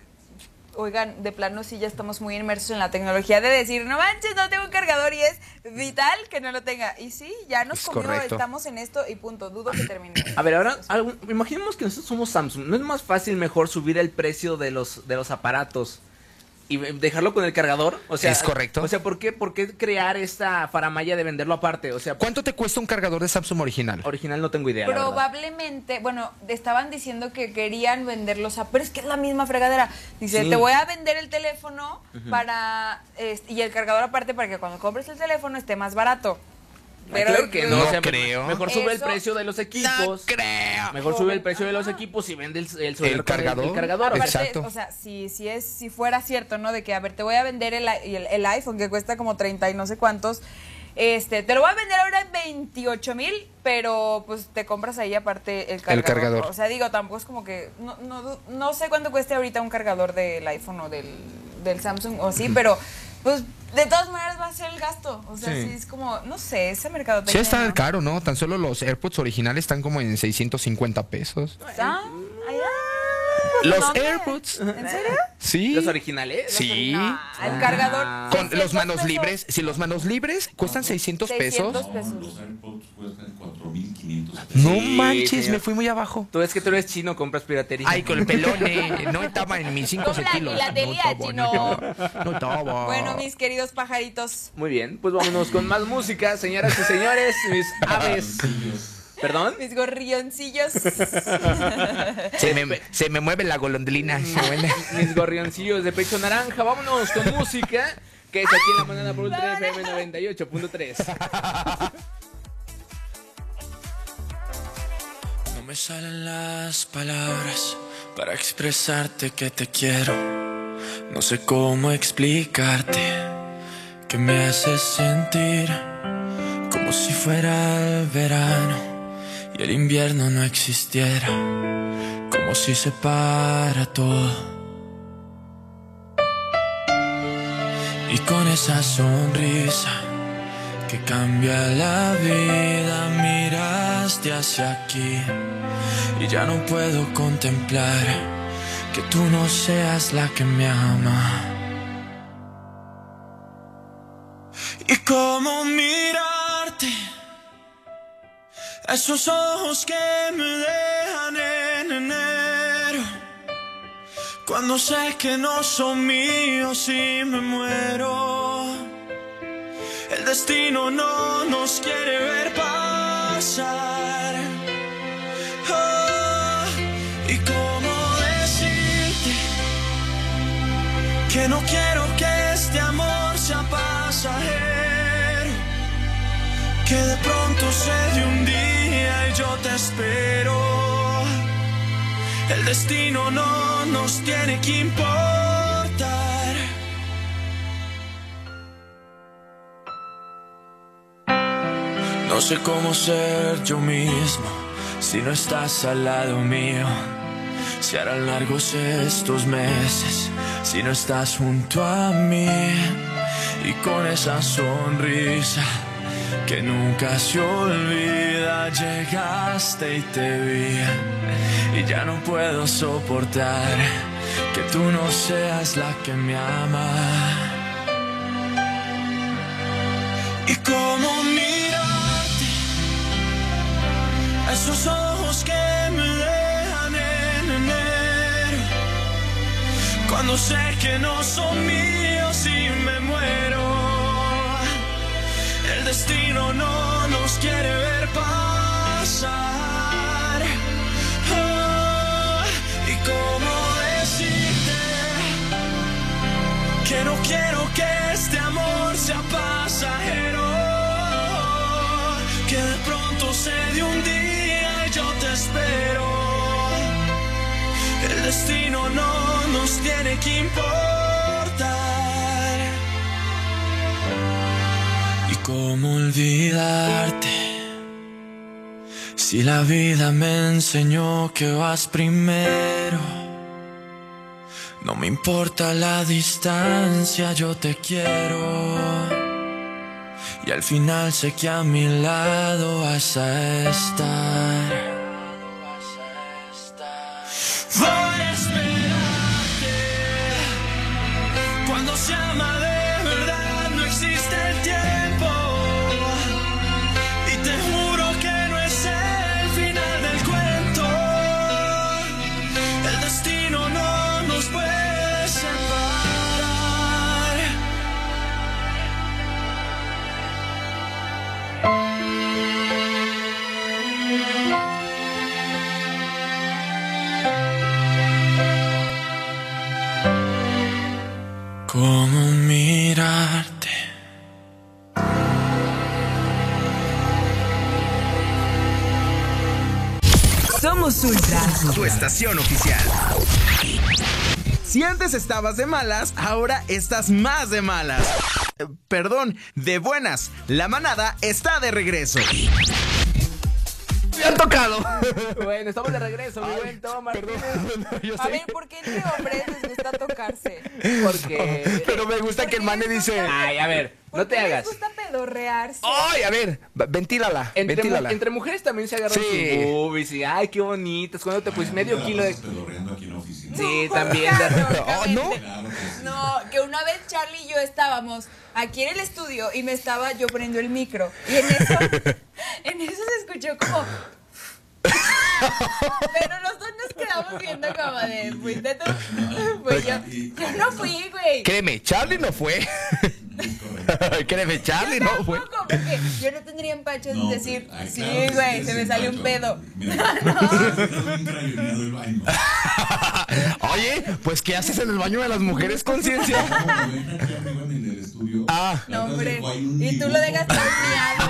oigan, de plano sí ya estamos muy inmersos en la tecnología de decir, no manches, no tengo un cargador y es vital que no lo tenga. Y sí, ya nos Es comió, correcto. estamos en esto y punto, dudo que termine. A ver, ahora, imaginemos que nosotros somos Samsung. ¿No es más fácil mejor subir el precio de los, de los aparatos y dejarlo con el cargador? O sea, Es correcto. O sea, ¿por qué, ¿por qué crear esta faramaya de venderlo aparte? O sea, ¿Cuánto te cuesta un cargador de Samsung original? original no tengo idea. Probablemente, bueno, estaban diciendo que querían venderlos a, pero es que es la misma fregadera. Dice, Sí. te voy a vender el teléfono para este, y el cargador aparte para que cuando compres el teléfono esté más barato. Ay, claro que no, No o sea, creo. Mejor sube el precio de los equipos. creo. Mejor sube el precio de los equipos y vende el, el, El cargador. El, cargador. Aparte, Exacto. o sea, si, si es, si fuera cierto, ¿no? De que, a ver, te voy a vender el, i- el, el iPhone que cuesta como 30 y no sé cuántos. Este, te lo voy a vender ahora en 28 mil, pero pues te compras ahí aparte el cargador. cargador. O sea, digo, tampoco es como que, no, no, no sé cuánto cueste ahorita un cargador del iPhone o del, del Samsung o sí, pero pues de todas maneras va a ser el gasto. O sea, Sí. sí, es como, no sé, ese mercado Sí está caro, ¿no? Tan solo los AirPods originales están como en 650 pesos. ¿Está? Allá. Los ¿Dónde? AirPods. ¿En serio? Sí. ¿Los originales? Sí. No, el cargador. Con 600 los manos pesos. libres, si los manos libres cuestan 600 pesos. 600 pesos. Los AirPods cuestan 4.500 pesos. No Sí, manches, señor. me fui muy abajo. Tú es que tú eres chino, compras piratería. Ay, con el pelón, eh, no estaba en mis 5 Con la kilos. filatería, no estaba, chino. no estaba, no estaba. Bueno, mis queridos pajaritos. Muy bien, pues vámonos con más música, señoras y señores, mis aves. ¿Perdón? Mis gorrioncillos. Se me, se me mueve la golondrina. mueve. Mis gorrioncillos de pecho naranja. Vámonos con música, que es aquí en la mañana por Ultra FM 98.3. No me salen las palabras para expresarte que te quiero. No sé cómo explicarte que me haces sentir como si fuera el verano y el invierno no existiera. Como si se para todo. Y con esa sonrisa que cambia la vida, miraste hacia aquí y ya no puedo contemplar que tú no seas la que me ama. Y cómo mirarte, esos ojos que me dejan en enero, cuando sé que no son míos y me muero. El destino no nos quiere ver pasar. Ah, y cómo decirte que no quiero que este amor sea pasajero. Que de pronto se de un día espero. El destino no nos tiene que importar. No sé cómo ser yo mismo si no estás al lado mío. Si harán largos estos meses si no estás junto a mí. Y con esa sonrisa que nunca se olvida, llegaste y te vi. Y ya no puedo soportar que tú no seas la que me ama. Y cómo mirarte, esos ojos que me dejan en enero, cuando sé que no son míos y me muero. El destino no nos quiere ver Ah, y cómo decirte que no sea pasajero, que de pronto se de un día y yo te espero. El destino no nos tiene que importar. ¿Y cómo olvidarte? Si la vida me enseñó que vas primero. No me importa la distancia, yo te quiero. Y al final sé que a mi lado vas a estar. Somos Ultra. Tu estación oficial. Si antes estabas de malas, ahora estás más de malas. Eh, Perdón, de buenas. La manada está de regreso. Me han tocado. Bueno, estamos de regreso, mi buen Toma Martínez. A ver, ¿por qué entre hombres les gusta tocarse? Porque. Pero me gusta que el mane dice. Ay, a ver, ¿Por no te qué hagas. les gusta pedorrearse? Ay, a ver, ventílala. Entre, mu- ventílala. entre mujeres también se agarran Sí. sus boobies y ay, qué bonitas. Cuando te pusiste medio kilo de. pedorreando aquí en la oficina. Sí, también. de- Oh, ¿no? Que sí. No, que una vez Charlie y yo estábamos aquí en el estudio y me estaba yo poniendo el micro. Y en eso, en eso se escuchó como. Pero los dos nos quedamos viendo como de, fuiste tú. Pues yo, yo no fui, güey. Créeme, Charlie no fue. Créeme, Charlie no fue. Tampoco, porque yo no tendría empacho en No, decir, pues, ay, sí, claro güey, sí, se me salió un pedo. Mira, baño. Oye, pues ¿qué haces en el baño de las mujeres, conciencia? No, ven aquí arriba en el estudio. Ah. No, hombre. Y tú lo dejas todo miado.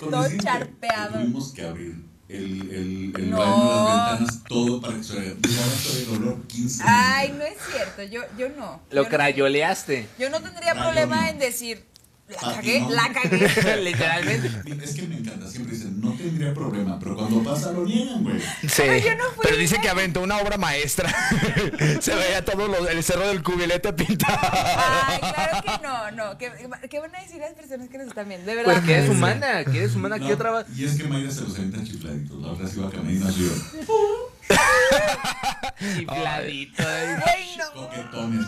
Con todo charpeado. Tuvimos que abrir el, el, el No. baño, las ventanas, todo para que se el olor 15 Ay, no es cierto, yo, yo no. Lo Yo no- crayoleaste. Yo no tendría Rayo problema mío. en decir, la Ah, cagué, no. la cagué. Literalmente. Es que me encanta, siempre dicen, no tendría problema, pero cuando pasa lo niegan, güey. Sí. yo no fui, Pero dice güey. que aventó una obra maestra. Se veía todo lo- el cerro del cubilete pintado. Ay, claro que no, no. ¿Qué, qué van a decir las personas que nos están viendo? De verdad. Pues que eres humana, que eres humana. ¿Qué No, otra va- Y es que Mayra se los avienta chifladitos, la otra se iba a caminar y Chifladito. Güey, no. Coquetones.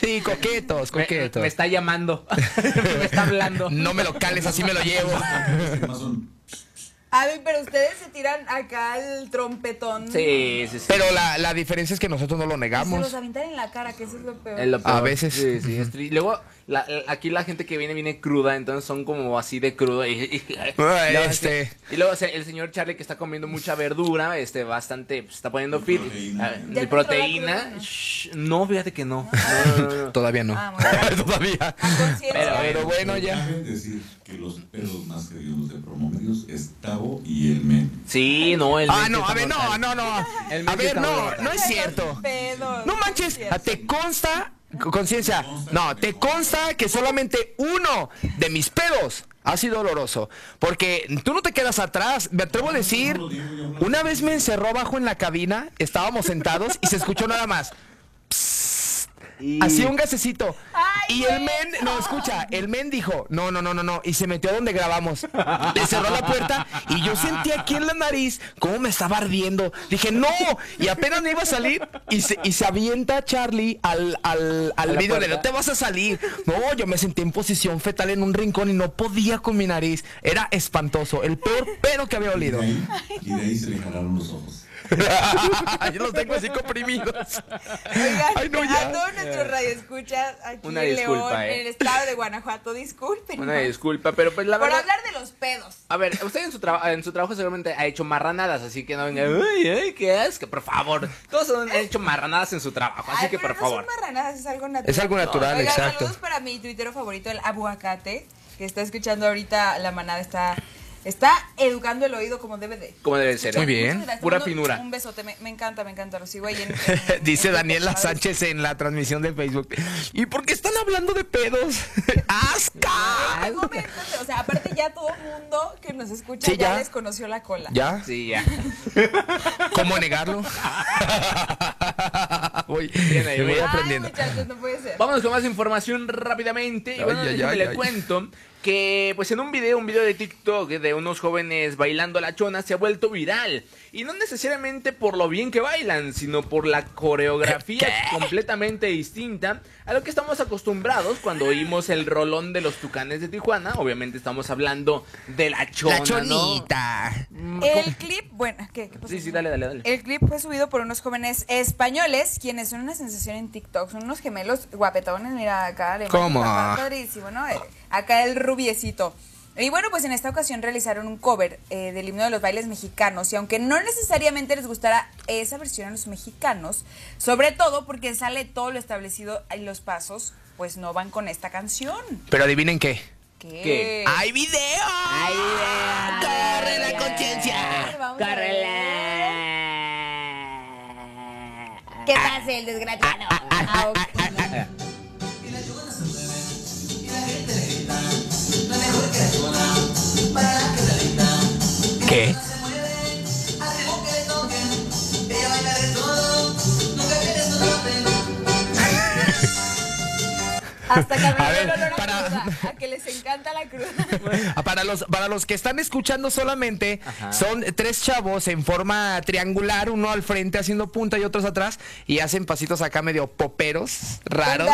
Sí, coquetos, Me, coquetos. me está llamando. me está hablando. No me lo cales, así me lo llevo. A ver, pero ustedes se tiran acá el trompetón. Sí, sí, sí. Pero la, la diferencia es que nosotros no lo Se negamos. los aventan en la cara, que eso es lo peor. Es lo A veces. Sí, sí, es tri- Luego, la- la- aquí la gente que viene viene cruda, entonces son como así de crudo. Y, este. y luego el señor Charlie que está comiendo mucha verdura, este, bastante, pues, está poniendo fit. Proteína. ah, ¿Ya De proteína. Shh, no, fíjate que no. No, no, no, no. Todavía no. Ah. Todavía. Pero, Pero bueno, ya. Decir que los pelos más queridos de promomedios es Tavo y el Men. Sí, no, el Ah, no, a ver, no, no, no. El A ver, no, no es cierto. No manches. ¿te consta? Conciencia, no, te consta que solamente uno de mis pedos ha sido doloroso. Porque tú no te quedas atrás. Me atrevo a decir, una vez me encerró abajo en la cabina, estábamos sentados y se escuchó nada más. Y- Así un gasecito. Ay, y el men, no, escucha, el men dijo, no, no, no, no, no. Y se metió a donde grabamos. Le cerró la puerta y yo sentí aquí en la nariz cómo me estaba ardiendo. Dije, no. Y apenas me iba a salir y se, y se avienta Charlie al, al, al ¿A la video de no te vas a salir. No, yo me sentí en posición fetal en un rincón y no podía con mi nariz. Era espantoso. El peor pedo que había Y de olido. ahí, y de ahí se le jalaron los ojos. Yo los tengo así comprimidos. Oigan, Ay, no, a ya. todos nuestros radioescuchas aquí Una en disculpa, León, eh. en el estado de Guanajuato, disculpen. Una disculpa, pero pues la Por verdad... hablar de los pedos. A ver, usted en su, traba- en su trabajo seguramente ha hecho marranadas, así que no venga, ay, ay, qué asco, por favor. Todos han hecho marranadas en su trabajo, así Ay, que pero por no favor. son marranadas, es algo natural. Es algo natural, Oigan, exacto. saludos para mi tuitero favorito, el aguacate, que está escuchando ahorita la manada, está, está educando el oído como debe de. Como debe ser. Muy ¿eh? bien. Muchas gracias. Pura Un- finura. Un besote, me, me encanta, me encanta, lo sigo ahí en... en- Dice en- Daniela en- Sánchez en la transmisión de Facebook. ¿Y por qué están hablando de pedos? ¡Asca! O sea, aparte ya todo el mundo que nos escucha Sí, ya. ya. les conoció la cola. ¿Ya? Sí, ya. ¿Cómo negarlo? voy, Bien ahí, voy bien. aprendiendo. Ay, muchachos, no puede ser. Vámonos con más información rápidamente. Y Ay, bueno, le ay. cuento que pues en un video, un video de TikTok de unos jóvenes bailando la chona se ha vuelto viral. Y no necesariamente por lo bien que bailan, sino por la coreografía completamente distinta a lo que estamos acostumbrados cuando oímos el rolón de los tucanes de Tijuana. Obviamente estamos hablando de la chona, La ¿no? chonita. El clip, bueno, ¿qué, qué pasó? Sí, sí, dale, dale, dale. El clip fue subido por unos jóvenes españoles, quienes son una sensación en TikTok. Son unos gemelos guapetones, mira acá. le ¿Cómo? Padrísimo, ¿no? Eh, Acá el rubiecito. Y bueno, pues en esta ocasión realizaron un cover eh, del himno de los bailes mexicanos. Y aunque no necesariamente les gustara esa versión a los mexicanos, sobre todo porque sale todo lo establecido y los pasos, pues no van con esta canción. Pero adivinen qué. ¿Qué? ¿Qué? ¡Hay video! ¡Hay video! ¡Corre la conciencia! Vamos a ver. ¿Qué pasa el desgraciado? Ah, ok. ¿Qué? Hasta que me A ver, para- a que les encanta la cruda. Ah, Para los, para los que están escuchando solamente, Ajá. son tres chavos en forma triangular, uno al frente haciendo punta y otros atrás, y hacen pasitos acá medio poperos, raros.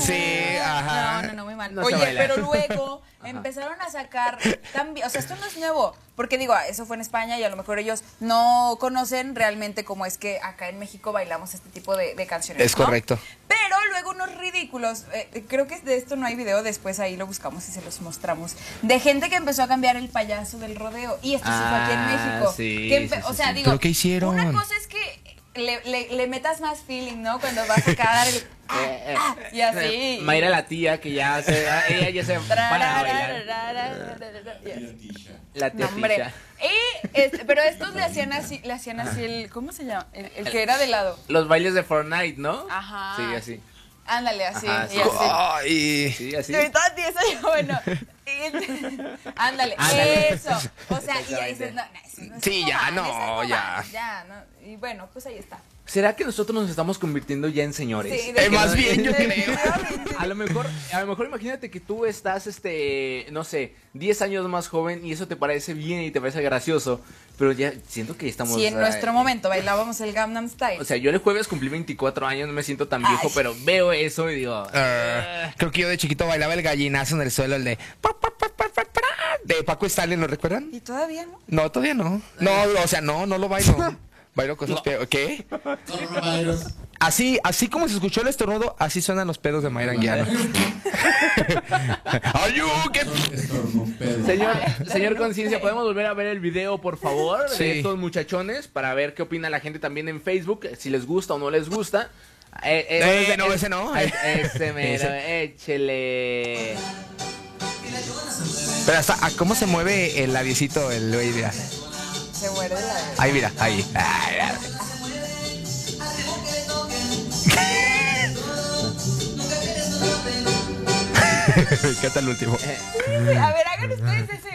Sí, ajá. No, no, no, muy mal. No Oye, pero luego empezaron a sacar también, o sea, esto no es nuevo, porque digo, eso fue en España y a lo mejor ellos no conocen realmente cómo es que acá en México bailamos este tipo de, de canciones. Es ¿no? correcto. Pero luego unos ridículos, eh, creo que de esto no hay video, después ahí lo buscamos y se los mostramos, de gente que empezó a cambiar el payaso del rodeo. Y esto sí fue aquí en Ah, México. sí, sí, sí, o sea, sí. digo, ¿Pero qué hicieron? una cosa es que le, le- le metas más feeling, ¿no? Cuando vas a dar el... ah, Eh, eh, ah, y así. Mayra la tía que ya se, ah, ella ya se para bailar. La tía. Tisha. Y, este, pero estos le hacían así, le hacían así el, ¿cómo se llama? El, el que era de lado. Los bailes de Fortnite, ¿no? Ajá. Sí, así. Ándale, así, Ajá, y sí. así. Ay. Sí, así. Y ahorita eso ya, bueno. Y- Ándale, Ándale. eso. O sea, y ahí dices, no, no, eso no es Sí, ya, no, ya. Ya, no. Y bueno, pues ahí está. ¿Será que nosotros nos estamos convirtiendo ya en señores? Sí, Eh, más bien, yo creo. A lo mejor, a lo mejor imagínate que tú estás, este, no sé, 10 años más joven y eso te parece bien y te parece gracioso, pero ya siento que estamos... Si en eh, nuestro momento bailábamos el Gangnam Style. O sea, yo el jueves cumplí 24 años, no me siento tan viejo, Ay. pero veo eso y digo... Ah, creo que yo de chiquito bailaba el gallinazo en el suelo, el de... pa, pa, pa, pa, pa, pa, De Paco Stalin, ¿lo recuerdan? y todavía no. No, todavía no. No, o sea, no, no lo bailo. Cosas peores. ¿Qué? Así, así como se escuchó el estornudo, así suenan los pedos de Mayra Anguiano. ¡Ayú! ¿Qué? Señor, señor Conciencia, ¿podemos volver a ver el video, por favor, Sí. de estos muchachones para ver qué opina la gente también en Facebook, si les gusta o no les gusta? Eh, Eh, ese- no, ese no. es- Ese mero, échele. Pero hasta, ¿a ¿cómo se mueve el labiecito el güey? Se muerde la Ahí, mira, ahí. Ay, mira. Me encanta el último. A ver, hagan ustedes ese.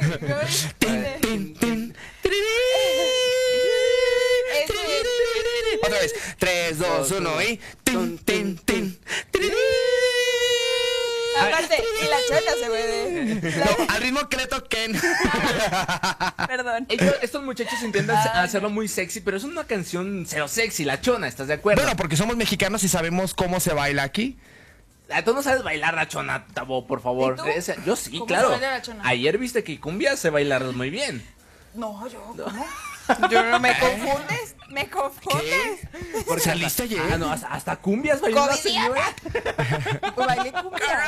Tin, tin, tin. Otra vez. 3, 2, 1 y. Tin, tin, tin. Aparte, y la se. No, al ritmo le toquen. Perdón. Ellos- estos muchachos intentan hacerlo muy sexy, pero es una canción cero sexy, la chona, ¿estás de acuerdo? Bueno, porque somos mexicanos y sabemos cómo se baila aquí. Ah, Tú no sabes bailar la chona, Tabo, por favor. ¿Y tú? Ese- yo sí, ¿Cómo claro. se baila la chona? Ayer viste que cumbia se bailar muy bien. No, yo, ¿cómo? Yo no me confundes, me confundes. Porque ¿Saliste ayer? Ah, no, hasta, hasta cumbias bailó la señora. Bailé cumbia.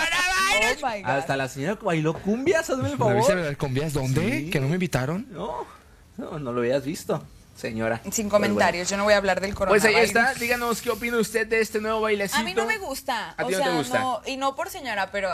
Oh my God. Hasta la señora bailó cumbias, hazme el ¿No viste favor. bailar cumbias? ¿Dónde? Sí. ¿Que no me invitaron? No, no, no lo habías visto, señora. Sin comentarios, yo no voy a hablar del bueno. Pues coronavirus. ahí está, díganos qué opina usted de este nuevo bailecito. A mí no me gusta. ¿A ti o no te sea, gusta? no, y no por señora, pero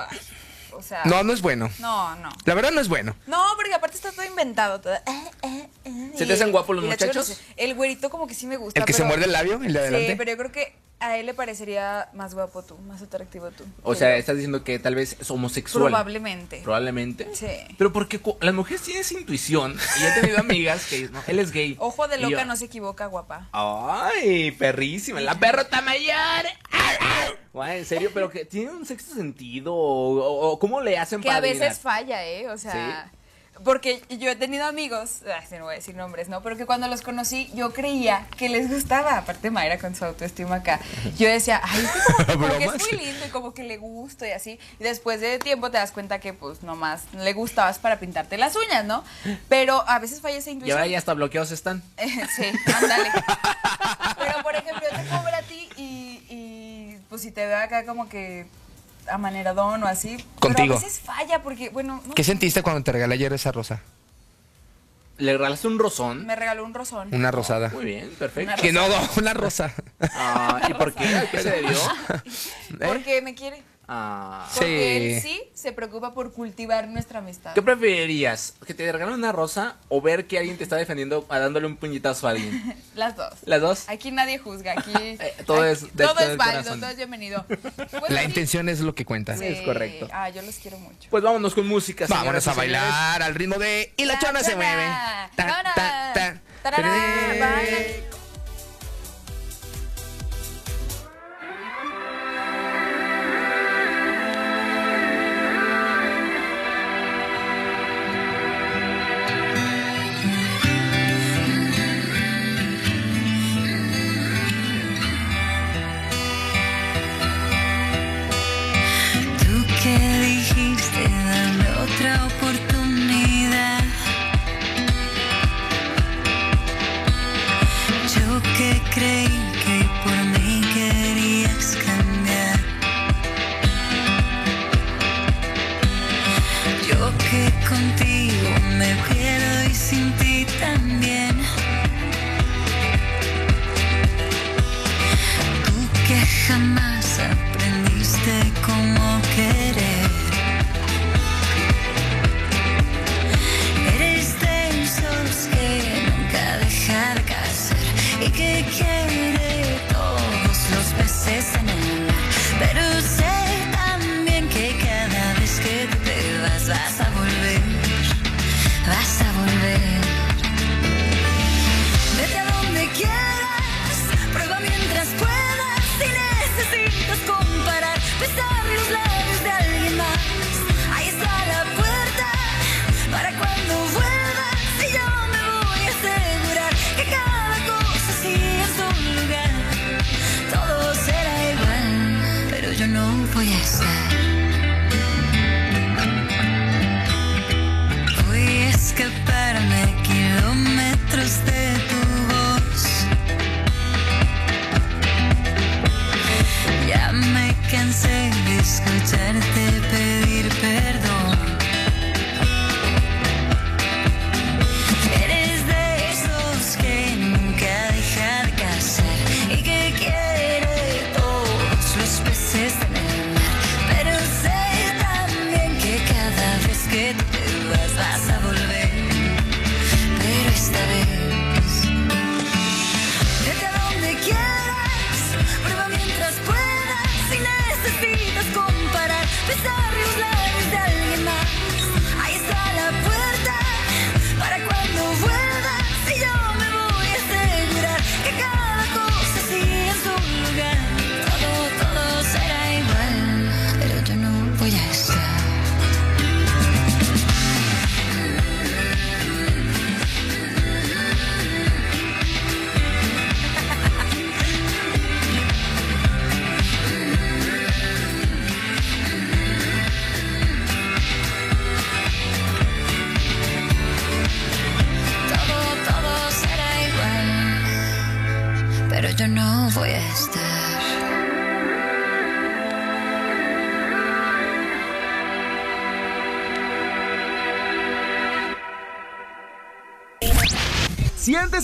o sea, No, no es bueno. no, no. La verdad no es bueno. No, porque aparte está todo inventado. todo, eh, eh, eh, ¿Se te hacen guapos los muchachos? El güerito como que sí me gusta. ¿El que se muerde el labio? ¿El de adelante? Sí, pero yo creo que a él le parecería más guapo tú, más atractivo tú. O que sea, estás diciendo que tal vez es homosexual. Probablemente. Probablemente. Sí. Pero porque las mujeres tienen esa intuición. Y he tenido amigas que no, él es gay. Ojo de loca yo, no se equivoca, guapa. Ay, perrísima. La perrota mayor. Guay, en serio, pero que tiene un sexto sentido. O, cómo le hacen Que para a veces falla, ¿eh? O sea, porque yo he tenido amigos, ay, no voy a decir nombres, ¿no? Pero que cuando los conocí, yo creía que les gustaba, aparte Mayra con su autoestima acá. Yo decía, ay, es que como, que- como que es muy lindo y como que le gusto y así. Y después de tiempo te das cuenta que, pues, nomás le gustabas para pintarte las uñas, ¿no? Pero a veces falla esa Y intuición. ahora ya hasta bloqueados están. sí, ándale. Pero, por ejemplo, yo te ver a ti y, y, pues si te veo acá como que amaneradón o así. Contigo. Pero a veces falla porque, bueno, no ¿Qué sé, sentiste cuando te regalé ayer esa rosa? ¿Le regalaste un rozón? me regaló un rosón. Una rosada. Muy bien, perfecto. Una Que no, no, una rosa. Ah, ¿Y por qué? ¿A qué se debió? Porque me quiere. Ah. Porque él Sí. sí se preocupa por cultivar nuestra amistad. ¿Qué preferirías? ¿Que te regalen una rosa o ver que alguien te está defendiendo a dándole un puñetazo a alguien? Las dos. ¿Las dos? Aquí nadie juzga, aquí todo aquí- es de- todo todo es válido, corazón. todo es bienvenido. Bueno, La sí, intención es lo que cuenta. sí. Es correcto. Ah, yo los quiero mucho. Pues vámonos con música, señoras Vámonos a bailar al ritmo de Y la, La chona se mueve. Ta, ta, ta. Tarará,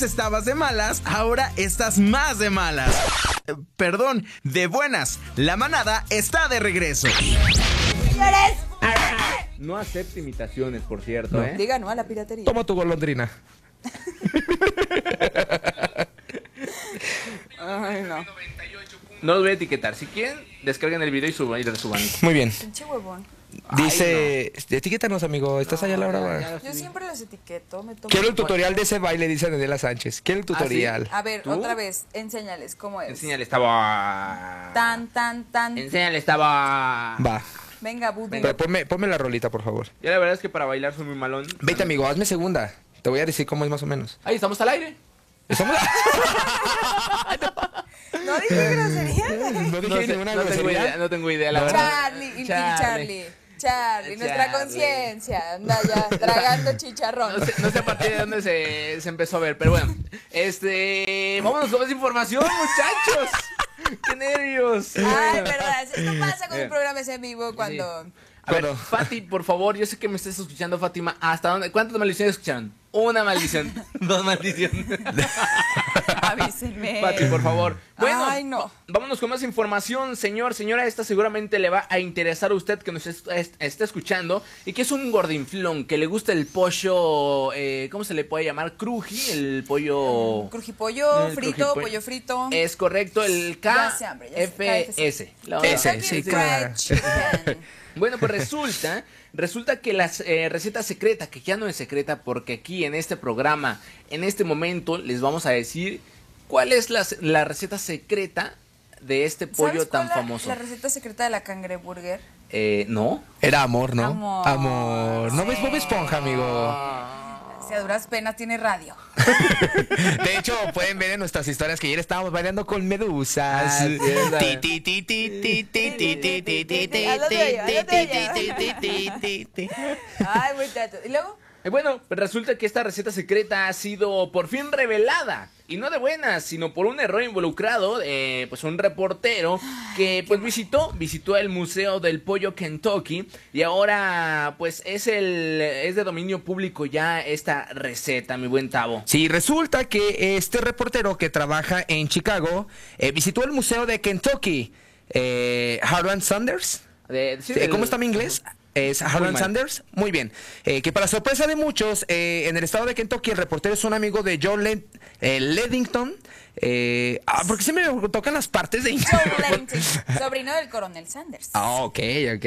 estabas de malas, ahora estás más de malas. Eh, Perdón, de buenas. La manada está de regreso. Señores, No acepte imitaciones, por cierto, ¿eh? diga no a la piratería. Toma tu golondrina. Ay, no. No los voy a etiquetar. Si quieren, descarguen el video y suban y lo suban. Muy bien. Pinche huevón. Dice, etiquétanos, amigo. Estás allá a la brava. Yo siempre los etiqueto. Me tomo Quiero el tutorial de ese baile, dice Daniela Sánchez. Quiero el tutorial. A ver, ¿Tú? otra vez, enséñales cómo es. Enséñale esta voz. Tan, tan, tan. Enséñale esta voz. Va. Venga. Pero ponme, ponme la rolita, por favor. Yo la verdad es que para bailar soy muy malón. Vete, amigo, hazme segunda. Te voy a decir cómo es más o menos. Ahí estamos al aire. ¿Estamos? No dije grosería. No dije No, sé, ninguna no tengo grosería. idea, no tengo idea, la verdad. Charlie, y Charlie. Charlie, nuestra Charlie. conciencia anda ya tragando chicharrón. No sé, no sé a partir de dónde se, se empezó a ver, pero bueno. Este. Vámonos con más información, muchachos. ¡Qué nervios! Ay, verdad, esto pasa con Eh. un programa en vivo cuando... A ver, Bueno. Fati, por favor, yo sé que me estás escuchando, Fátima. ¿Hasta dónde? ¿Cuántas maldiciones escucharon? Una maldición. Dos maldiciones. Avísenme. Fati, por favor. Bueno, Ay, no. vámonos con más información, señor, señora. Esta seguramente le va a interesar a usted que nos est- est- está escuchando y que es un gordinflón, que le gusta el pollo, eh, ¿cómo se le puede llamar? Cruji, el pollo... Crujipollo, El frito, crujipollo. pollo frito. Es correcto, el KFS. Sí, claro. Chicken. Bueno, pues resulta, resulta que la eh, receta secreta, que ya no es secreta porque aquí en este programa, en este momento, les vamos a decir ¿Cuál es la, receta secreta de este pollo tan cuál famoso? La, receta secreta de la cangreburger. Eh, no. Era amor, ¿no? Amor. amor. No ves Bob Esponja, amigo. Si a duras penas tiene radio. De hecho, pueden ver en nuestras historias que ayer estábamos bailando con medusas. Ay, muchachos. ¿Y luego? Eh, bueno, resulta que esta receta secreta ha sido por fin revelada. Y no de buenas, sino por un error involucrado, eh, pues un reportero que pues visitó, visitó el Museo del Pollo Kentucky y ahora pues es el es de dominio público ya esta receta, mi buen Tavo. Sí, resulta que este reportero que trabaja en Chicago eh, visitó el museo de Kentucky. Eh, Harlan Sanders. De- sí, Eh, ¿Cómo está mi inglés? ¿Es Harlan. Sanders? Muy bien. Eh, que para sorpresa de muchos, eh, en el estado de Kentucky el reportero es un amigo de John Led- eh, Ledington. Eh, ah, porque siempre me tocan las partes de Blanton, sobrino del coronel Sanders. Ah, ok, ok.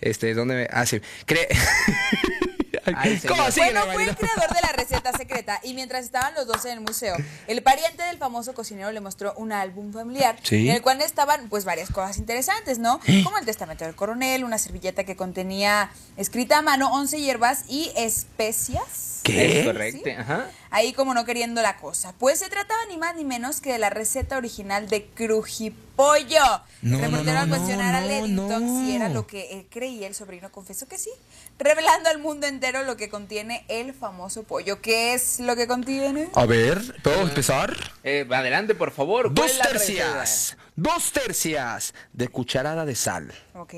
Este, ¿dónde me...? Ah, sí. Cre- Bueno, fue el creador de la receta secreta y mientras estaban los dos en el museo, el pariente del famoso cocinero le mostró un álbum familiar Sí. en el cual estaban pues varias cosas interesantes, ¿no? Como el testamento del coronel, una servilleta que contenía escrita a mano 11 hierbas y especias. ¿Qué? Es correcto, ¿Sí? ajá. Ahí como no queriendo la cosa. Pues se trataba ni más ni menos que de la receta original de crujipollo. No, reportero no, al no, cuestionar a Leddington no. si era lo que él creía, el sobrino confesó que sí, revelando al mundo entero lo que contiene el famoso pollo. ¿Qué es lo que contiene? A ver, ¿puedo empezar? Eh, adelante, por favor. ¿cuál Dos tercias. Dos tercias de cucharada de sal. Ok,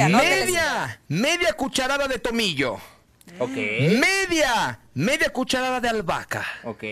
anótele, Media, media cucharada de tomillo. Ok, Media, media cucharada de albahaca. ok,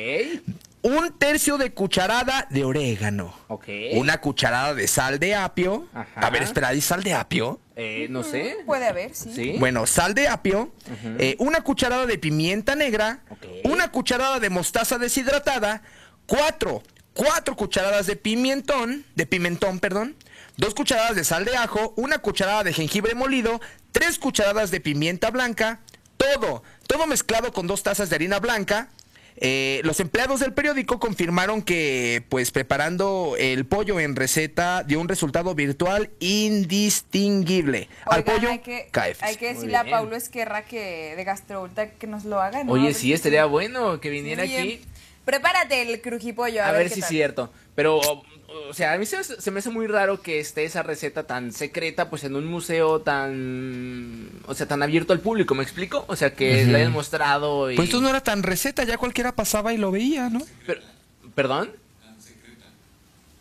Un tercio de cucharada de orégano. ok. Una cucharada de sal de apio. Ajá. A ver, espera, ¿hay sal de apio? Eh, no sé. Puede haber, sí. ¿Sí? Bueno, sal de apio, eh, una cucharada de pimienta negra, Ok. una cucharada de mostaza deshidratada, cuatro, cuatro cucharadas de pimentón, de pimentón, perdón, dos cucharadas de sal de ajo, una cucharada de jengibre molido, tres cucharadas de pimienta blanca, todo, todo mezclado con dos tazas de harina blanca. Eh, los empleados del periódico confirmaron que, pues, preparando el pollo en receta dio un resultado virtual indistinguible. Al pollo, hay que, KFC. hay que decirle a. Paulo Esquerra que de Gastroulta que nos lo haga. ¿no? Oye, sí, estaría bueno que viniera Muy aquí. bien. Prepárate el crujipollo. A, A ver qué si es cierto. Pero, o sea, a mí se, me- se me hace muy raro que esté esa receta tan secreta, pues en un museo tan. O sea, tan abierto al público, ¿me explico? O sea, que la hayan mostrado y. Pues esto no era tan receta, ya cualquiera pasaba y lo veía, ¿no? Pero- ¿Perdón?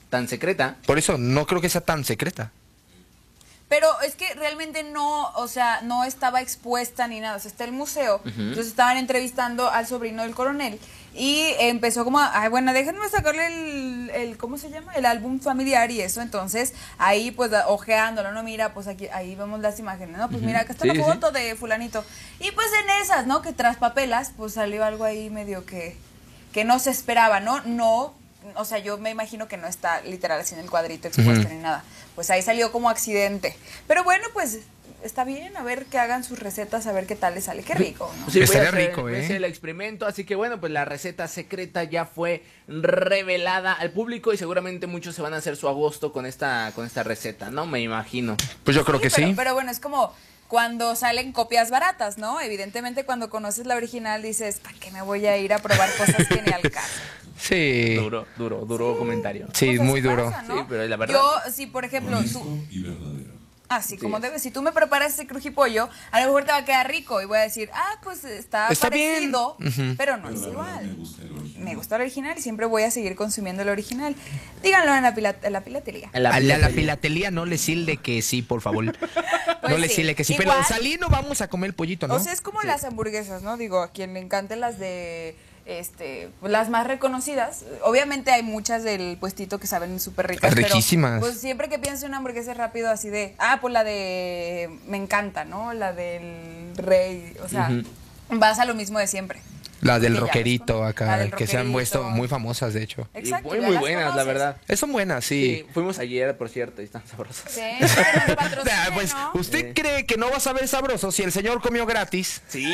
Tan secreta. Por eso no creo que sea tan secreta. Pero es que realmente no, o sea, no estaba expuesta ni nada. O sea, está el museo. Entonces estaban entrevistando al sobrino del coronel. Y empezó como, ay, bueno, déjenme sacarle el, el, ¿cómo se llama? El álbum familiar y eso. Entonces, ahí pues ojeándolo, ¿no? Mira, pues aquí, ahí vemos las imágenes, ¿no? Pues mira, acá está Sí, la sí. foto de fulanito. Y pues en esas, ¿no? Que tras papelas, pues salió algo ahí medio que, que no se esperaba, ¿no? No, o sea, yo me imagino que no está literal así en el cuadrito expuesto ni nada. Pues ahí salió como accidente. Pero bueno, pues está bien, a ver que hagan sus recetas, a ver qué tal les sale. Qué rico, ¿no? Sí, Estaría hacer- rico, ¿eh? hacer el experimento, así que bueno, pues la receta secreta ya fue revelada al público y seguramente muchos se van a hacer su agosto con esta con esta receta, ¿no? Me imagino. Pues yo creo que pero, sí. Pero bueno, es como cuando salen copias baratas, ¿no? Evidentemente cuando conoces la original dices, ¿para qué me voy a ir a probar cosas que ni al caso? Sí. Duro, duro, duro comentario. Sí, Pues muy duro. pasa, ¿no? Sí, pero la verdad. Yo, si por ejemplo, tú, y verdadero. Así como debes, si tú me preparas ese crujipollo, a lo mejor te va a quedar rico y voy a decir, ah, pues está, Está bien. parecido, pero no Pero es me igual. gusta el original. Me gusta el original y siempre voy a seguir consumiendo el original. Díganlo en la, pila- en la pilatería. En la a la, la pilatelía. no le silde que sí, por favor. no Pues le sí. silde que sí. Igual- Pero saliendo vamos a comer el pollito, ¿no? O sea, es como las hamburguesas, ¿no? Digo, a quien le encanten las de este las más reconocidas. Obviamente hay muchas del puestito que saben súper ricas. pero, Riquísimas. pues siempre que pienso en una hamburguesa rápido así de, ah, pues la de me encanta, ¿no? La del rey, o sea, vas a lo mismo de siempre. la del que ya las roquerito cono- acá, la del que se han puesto muy famosas, de hecho. Y Exacto. muy, muy buenas, la verdad. Eh, Son buenas, Sí, sí. fuimos ayer, por cierto, y están sabrosas. Sí, pues, ¿no? ¿usted cree que no va a saber sabroso si el señor comió gratis? Sí,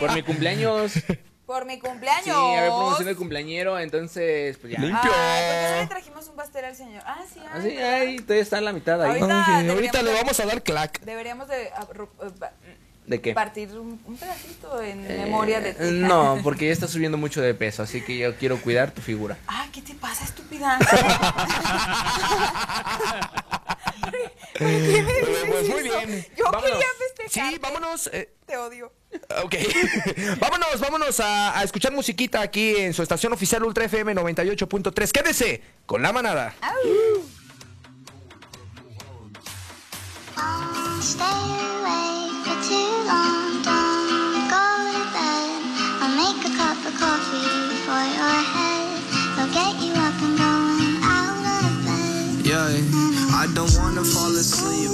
por mi cumpleaños. Sí, Por mi cumpleaños. había promoción de cumpleañero, entonces, pues ya. Limpio. Ay, ¿por qué no le trajimos un pastel al señor? Ah, sí, ay, Así, ahí, todavía está en la mitad ahí. Ahorita- le de- vamos a dar clack. Deberíamos de ah, ru- eh, pa- ¿De qué? partir un, un pedacito en Eh, memoria de ti. No, porque ya estás subiendo mucho de peso, así que yo quiero cuidar tu figura. Ay, ¿qué te pasa, estúpida? Pues muy bien. Yo Vámonos. quería festejar. Sí, vámonos. eh, Te odio. Ok. vámonos, vámonos a, a escuchar musiquita aquí en su estación oficial Ultra FM 98.3. Quédese con la manada. I don't wanna fall asleep,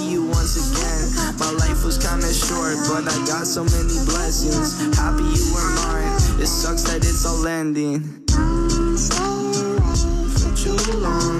you once again. My life was kinda short, but I got so many blessings. Happy you were mine, it sucks that it's all ending. Awake For too long,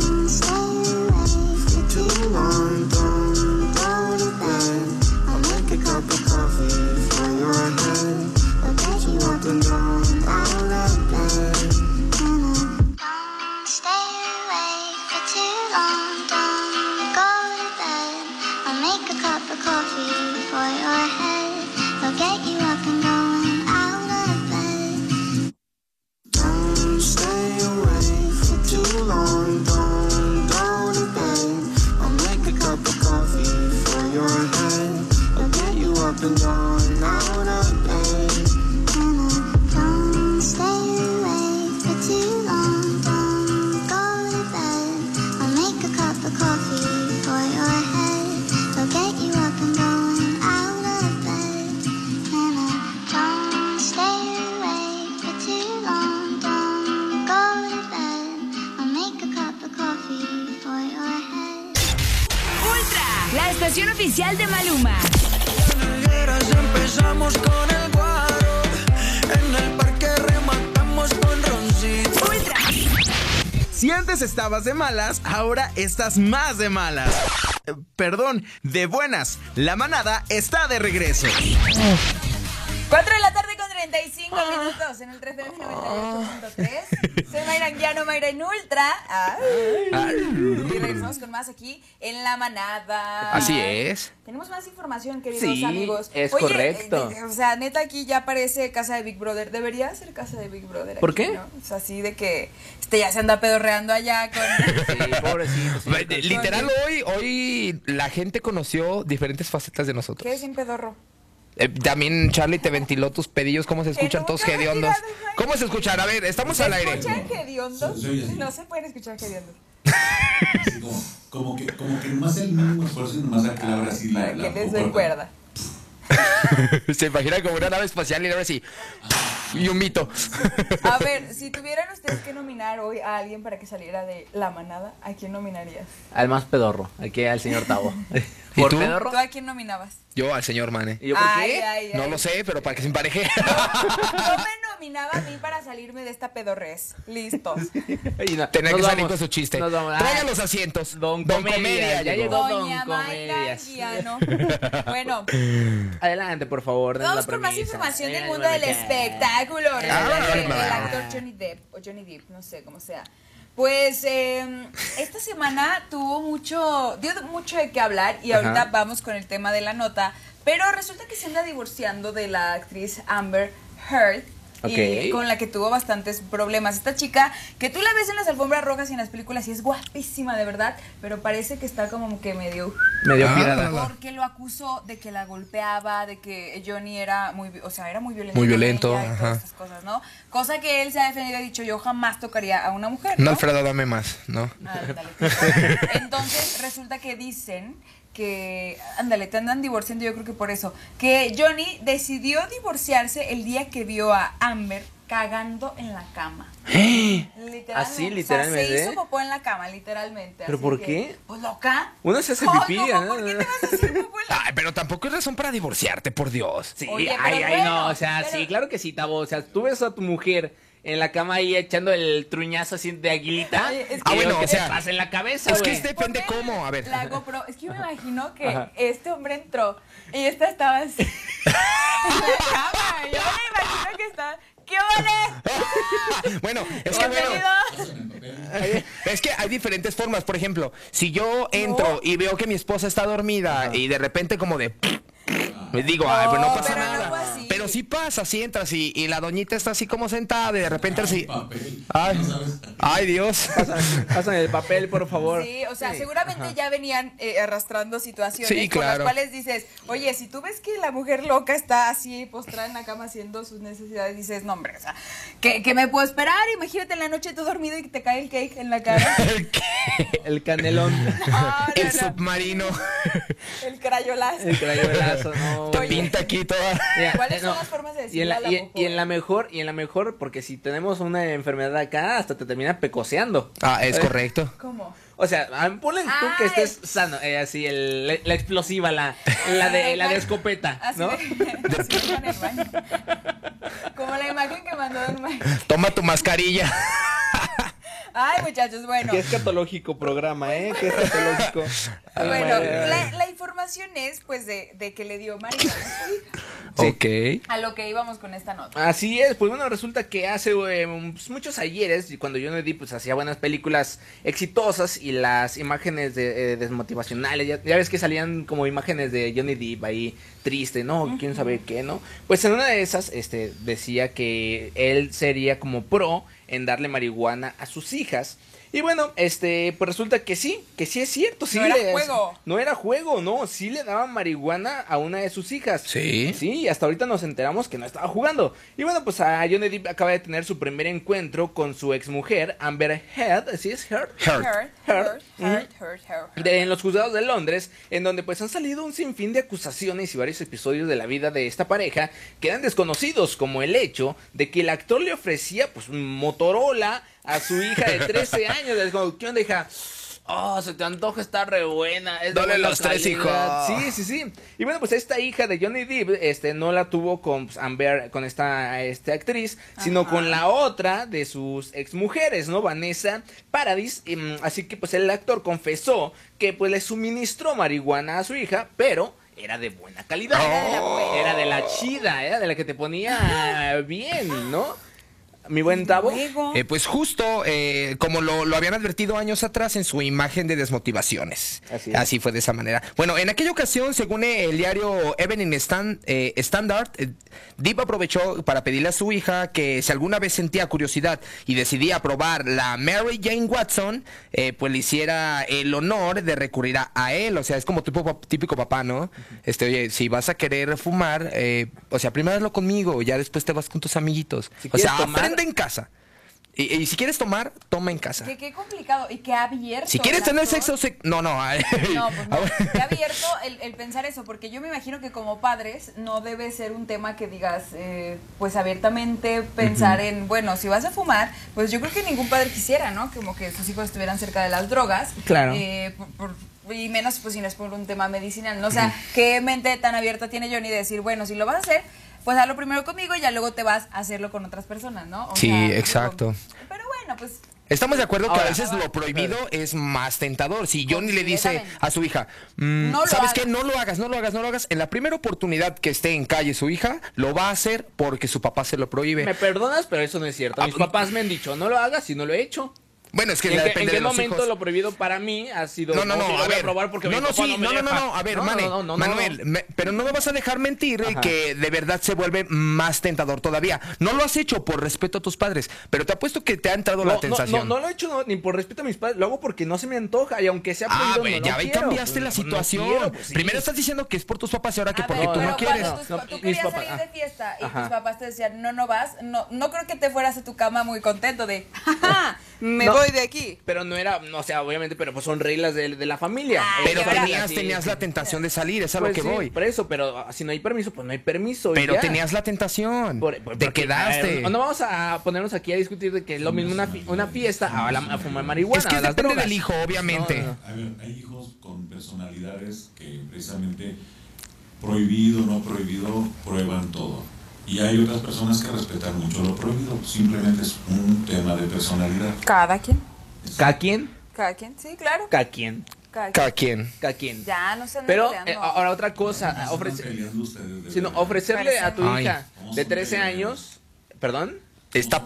Estabas de malas, ahora estás más de malas. Eh, Perdón, de buenas. La manada está de regreso. 4 de la tarde con 35 minutos en el 3 98.3. Soy Mayra Anguiano, Mayra en Ultra. Ay. Y regresamos con más aquí en La Manada. Así es. Tenemos más información, queridos Sí, amigos. es Oye, correcto. eh, o sea, neta, aquí ya parece casa de Big Brother. Debería ser casa de Big Brother. ¿Por aquí, qué? ¿no? O sea, así de que este ya se anda pedorreando allá con. Sí, pobrecito. sí. Literal, hoy, hoy la gente conoció diferentes facetas de nosotros. ¿Qué es un pedorro? Eh, también Charlie te ventiló tus pedillos, ¿cómo se escuchan todos hediondos? ¿Cómo se escuchan? A ver, estamos ¿Se al aire. escuchan hediondos? Se- se oye así. No se pueden escuchar hediondos. Así como, como que, como que más el mínimo esfuerzo y nomás abra así la, la Que les doy cuerda. Se imagina como una nave espacial y ahora sí. Y un mito. A ver, si tuvieran ustedes que nominar hoy a alguien para que saliera de la manada, ¿a quién nominarías? Al más pedorro, aquí al señor Tavo. ¿Y ¿Por tú? pedorro? ¿Tú a quién nominabas? Yo al señor Mane. ¿Y yo por Ay, qué? ay, No ay. lo sé, pero para que se empareje. Yo me nominaba a mí para salirme de esta pedorrez. Listo. Y no- que salir con su chiste. Traigan los asientos. Don Comedia, ya llegó. Doña Don Mayra. Anguiano. Bueno, Adelante, por favor. vamos la con más información del mundo del espectáculo. Ah. el actor Johnny Depp, o Johnny Depp, no sé cómo sea. Pues eh, esta semana tuvo mucho, dio mucho de qué hablar y Ajá. ahorita vamos con el tema de la nota, pero resulta que se anda divorciando de la actriz Amber Heard. Y con la que tuvo bastantes problemas. Esta chica, que tú la ves en las alfombras rojas y en las películas y es guapísima de verdad, pero parece que está como que medio Medio Ah, pirada. porque lo acusó de que la golpeaba, de que Johnny era muy, o sea, era muy violento. Muy violento, ella y todas ajá. estas cosas, ¿no? Cosa que él se ha defendido y ha dicho, yo jamás tocaría a una mujer, No, ¿no? Alfredo, dame más, ¿no? Ándale, pues. Entonces resulta que dicen que, ándale, te andan divorciando yo creo que por eso, que Johnny decidió divorciarse el día que vio a Amber cagando en la cama. Literalmente. Así, O sea, literalmente. se hizo popó en la cama, literalmente. ¿Pero así por que, qué? Pues loca. Uno se hace pipí, no, ¿no? ¿Por qué te vas a hacer popó en la Ay, pero tampoco es razón para divorciarte, por Dios. Sí, Oye, ay, ay, bueno, no, o sea, pero- sí, claro que sí, Tavo. O sea, tú ves a tu mujer en la cama ahí echando el truñazo así de aguilita. Es que- Ah, bueno, ¿qué o sea, pasa en la cabeza, Es que güey? es depende cómo. A ver. La GoPro. Es que yo me imagino que Ajá. este hombre entró y esta estaba así. en la cama. Yo me imagino que estaba. ¿Qué vale? Bueno, es que bueno. Es que hay diferentes formas. Por ejemplo, si yo entro y veo que mi esposa está dormida y de repente como de... Me digo, ay, pues no pasa pero nada. así. Pero sí pasa, si entras y, y la doñita está así como sentada y de repente así... Papel. Ay, ay Dios. Pásame el papel, por favor. Sí, o sea, seguramente ya venían eh, arrastrando situaciones Sí, por claro. las cuales dices, oye, si tú ves que la mujer loca está así postrada en la cama haciendo sus necesidades, dices, no, hombre, o sea, ¿qué, qué me puedo esperar? Imagínate en la noche tú dormido y que te cae el cake en la cara. El canelón. No, no, El no, submarino el crayolazo. El crayolazo, no. te güey. pinta aquí toda... Mira, ¿Cuáles eh, son no. las formas de Y en, decirle la, a la y, y en la mejor, y en la mejor, porque si tenemos una enfermedad acá, hasta te termina pecoseando. Ah, es Eh, correcto. ¿Cómo? O sea, ah, ponle tú Ah, que estés es- sano, eh, así, el, la, la explosiva, la, la, de, la de escopeta, Así ¿no? de, así en el baño. Como la imagen que mandó Don Mike. Toma tu mascarilla. Ay, muchachos, bueno. Qué escatológico programa, ¿eh? Qué escatológico. Ay, Bueno, madre. la, la información es pues de, de que le dio marihuana a su hija. Ok. A lo que íbamos con esta nota. Así es, pues bueno, resulta que hace eh, pues, muchos ayeres, y cuando Johnny Depp pues hacía buenas películas exitosas y las imágenes de, eh, desmotivacionales, ya, ya ves que salían como imágenes de Johnny Depp ahí triste, ¿no? ¿Quién sabe qué, no? Pues en una de esas, este, decía que él sería como pro en darle marihuana a sus hijas. Y bueno, este, pues resulta que sí, que sí es cierto. Sí No era le- juego. No era juego, no, sí le daban marihuana a una de sus hijas. Sí. Sí, y hasta ahorita nos enteramos que no estaba jugando. Y bueno, pues a Johnny Depp acaba de tener su primer encuentro con su exmujer, Amber Heard, ¿sí es Heard? Heard. Hurt, hurt. De- en los juzgados de Londres, en donde pues han salido un sinfín de acusaciones y varios episodios de la vida de esta pareja que eran desconocidos, como el hecho de que el actor le ofrecía pues un Motorola a su hija de 13 años. Es como, ¿qué onda, hija? Oh, se te antoja, está re buena. Es de Dale buena los tres, calidad. hijo. Sí, sí, sí. Y bueno, pues esta hija de Johnny Depp, este, no la tuvo con pues, Amber, con esta este, actriz, sino con la otra de sus exmujeres, ¿no? Vanessa Paradis. Y, mm, así que pues el actor confesó que pues le suministró marihuana a su hija, pero era de buena calidad. Era de la. Era de la chida, era de la que te ponía bien, ¿no? Mi buen Tavo. Eh, pues justo eh, como lo, lo habían advertido años atrás en su imagen de desmotivaciones. Así Así, fue de esa manera. Bueno, en aquella ocasión, según el diario Evening Stand, eh, Standard, eh, Deep aprovechó para pedirle a su hija que si alguna vez sentía curiosidad y decidía probar la Mary Jane Watson, eh, pues le hiciera el honor de recurrir a, a él. O sea, es como tipo, típico papá, ¿no? Este, oye, si vas a querer fumar, eh, o sea, primero hazlo conmigo, ya después te vas con tus amiguitos. Si o sea, tomar- aprende en casa. Y, y si quieres tomar, toma en casa. Que qué complicado y qué abierto. Si quieres tener sexo, se- no, no. ay. No, pues no. Qué abierto el, el pensar eso, porque yo me imagino que como padres no debe ser un tema que digas, eh, pues abiertamente pensar en, bueno, si vas a fumar, pues yo creo que ningún padre quisiera, ¿no? Como que sus hijos estuvieran cerca de las drogas. Claro. Eh, por- por- y menos pues si no es por un tema medicinal, ¿no? O sea, qué mente tan abierta tiene Johnny de decir, bueno, si lo vas a hacer, pues hazlo primero conmigo y ya luego te vas a hacerlo con otras personas, ¿no? O Sí, sea, exacto. Pero bueno, pues Estamos de acuerdo que Ahora- a veces lo prohibido es más tentador. Si Johnny le dice a su hija, mm, No lo ¿sabes qué? No lo hagas, no lo hagas, no lo hagas. En la primera oportunidad que esté en calle su hija, lo va a hacer porque su papá se lo prohíbe. Me perdonas, pero eso no es cierto. Mis Ah, papás me han dicho, no lo hagas y no lo he hecho. Bueno, es que ¿En ya qué, en depende qué de los momento hijos. lo prohibido para mí ha sido No, no, no, a voy ver. probar porque no, no, sí, no, no, no, no, no, a ver, no, Mane, no, no, no, no. Manuel, me- pero no me vas a dejar mentir eh, Ajá. que de verdad se vuelve más tentador todavía. No lo has hecho por respeto a tus padres, pero te apuesto que te ha entrado No, la no, tentación. no, no lo he hecho no, ni por respeto a mis padres, lo hago porque no se me antoja y aunque sea Ah, prohibido, güey, no ya quiero. cambiaste la No, no situación. quiero, pues sí. Primero estás diciendo que es por tus papás y ahora que A porque ver, tú no quieres. No, tú mis querías papás- salir de ah. fiesta y tus papás te decían, no, no vas, no, no creo que te fueras a tu cama muy contento de, jaja, me No. Voy de aquí. Pero no era, no, o sea, obviamente, pero pues son reglas de, de la familia. Ay, Pero Qué tenías, barbaridad, tenías la tentación de salir, es a Pues lo que sí, voy. Por eso, pero ah, si no hay permiso, pues no hay permiso. Pero ya. tenías la tentación. Por- por- te porque, quedaste. a ver, no vamos a ponernos aquí a discutir de que es lo mismo una, una fiesta a, la- a fumar marihuana. es que a las depende drogas. del hijo, obviamente. No, no, no. A ver, hay hijos con personalidades que precisamente prohibido, no prohibido, prueban todo. Y hay otras personas que respetan mucho lo prohibido. Simplemente es un tema de personalidad. Cada quien, ¿Cada quien? cada quien, sí, claro. Cada quien. Cada quien. Cada quien. Cada quien. Ya, no se anden Pero eh, ahora otra cosa, No ofrece- ustedes de sino ofrecerle a tu Ay. hija de un 13 peleonero. años, perdón, Esta,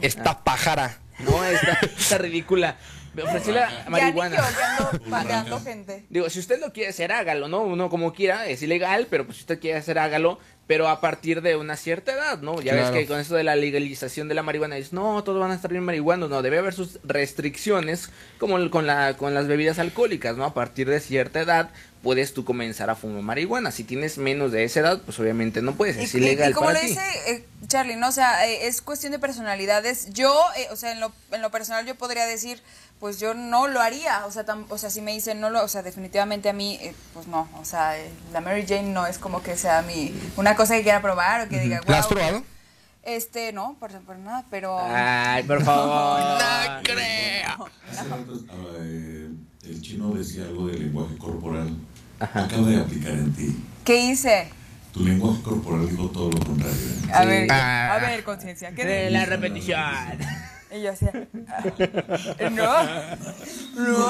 esta pájara. no, está, está ridícula. Ofrecerle a- ya ni marihuana. yo que ando pateando gente. Digo, si usted lo quiere hacer, hágalo, ¿no? Uno como quiera, es ilegal, pero pues si usted quiere hacer, hágalo, pero a partir de una cierta edad, ¿no? Ya Claro. ves que con eso de la legalización de la marihuana, dices, no, todos van a estar bien marihuanos, no, debe haber sus restricciones, como el- con, la, con las bebidas alcohólicas, ¿no? A partir de cierta edad puedes tú comenzar a fumar marihuana. Si tienes menos de esa edad, pues obviamente no puedes, es Y- ilegal y como para le ti. dice eh, Charlie, ¿no? O sea, eh, es cuestión de personalidades. Yo, eh, o sea, en lo, en lo personal yo podría decir, pues yo no lo haría. O sea, tam- o sea si me dicen no lo, o sea, definitivamente a mí, eh, pues no. O sea, eh, la Mary Jane no es como que sea mi, una cosa que quiera probar o que diga, ¿La has probado? Este, no, por, por nada, pero... Ay, por favor. No creo. Hace rato eh, el chino decía algo del lenguaje corporal. Acaba de aplicar en ti. ¿Qué hice? Tu lenguaje corporal dijo todo lo contrario. ¿eh? A ver, Ah. a ver, conciencia, ¿qué De dije? la repetición. Y yo hacía, "Ah, no, no.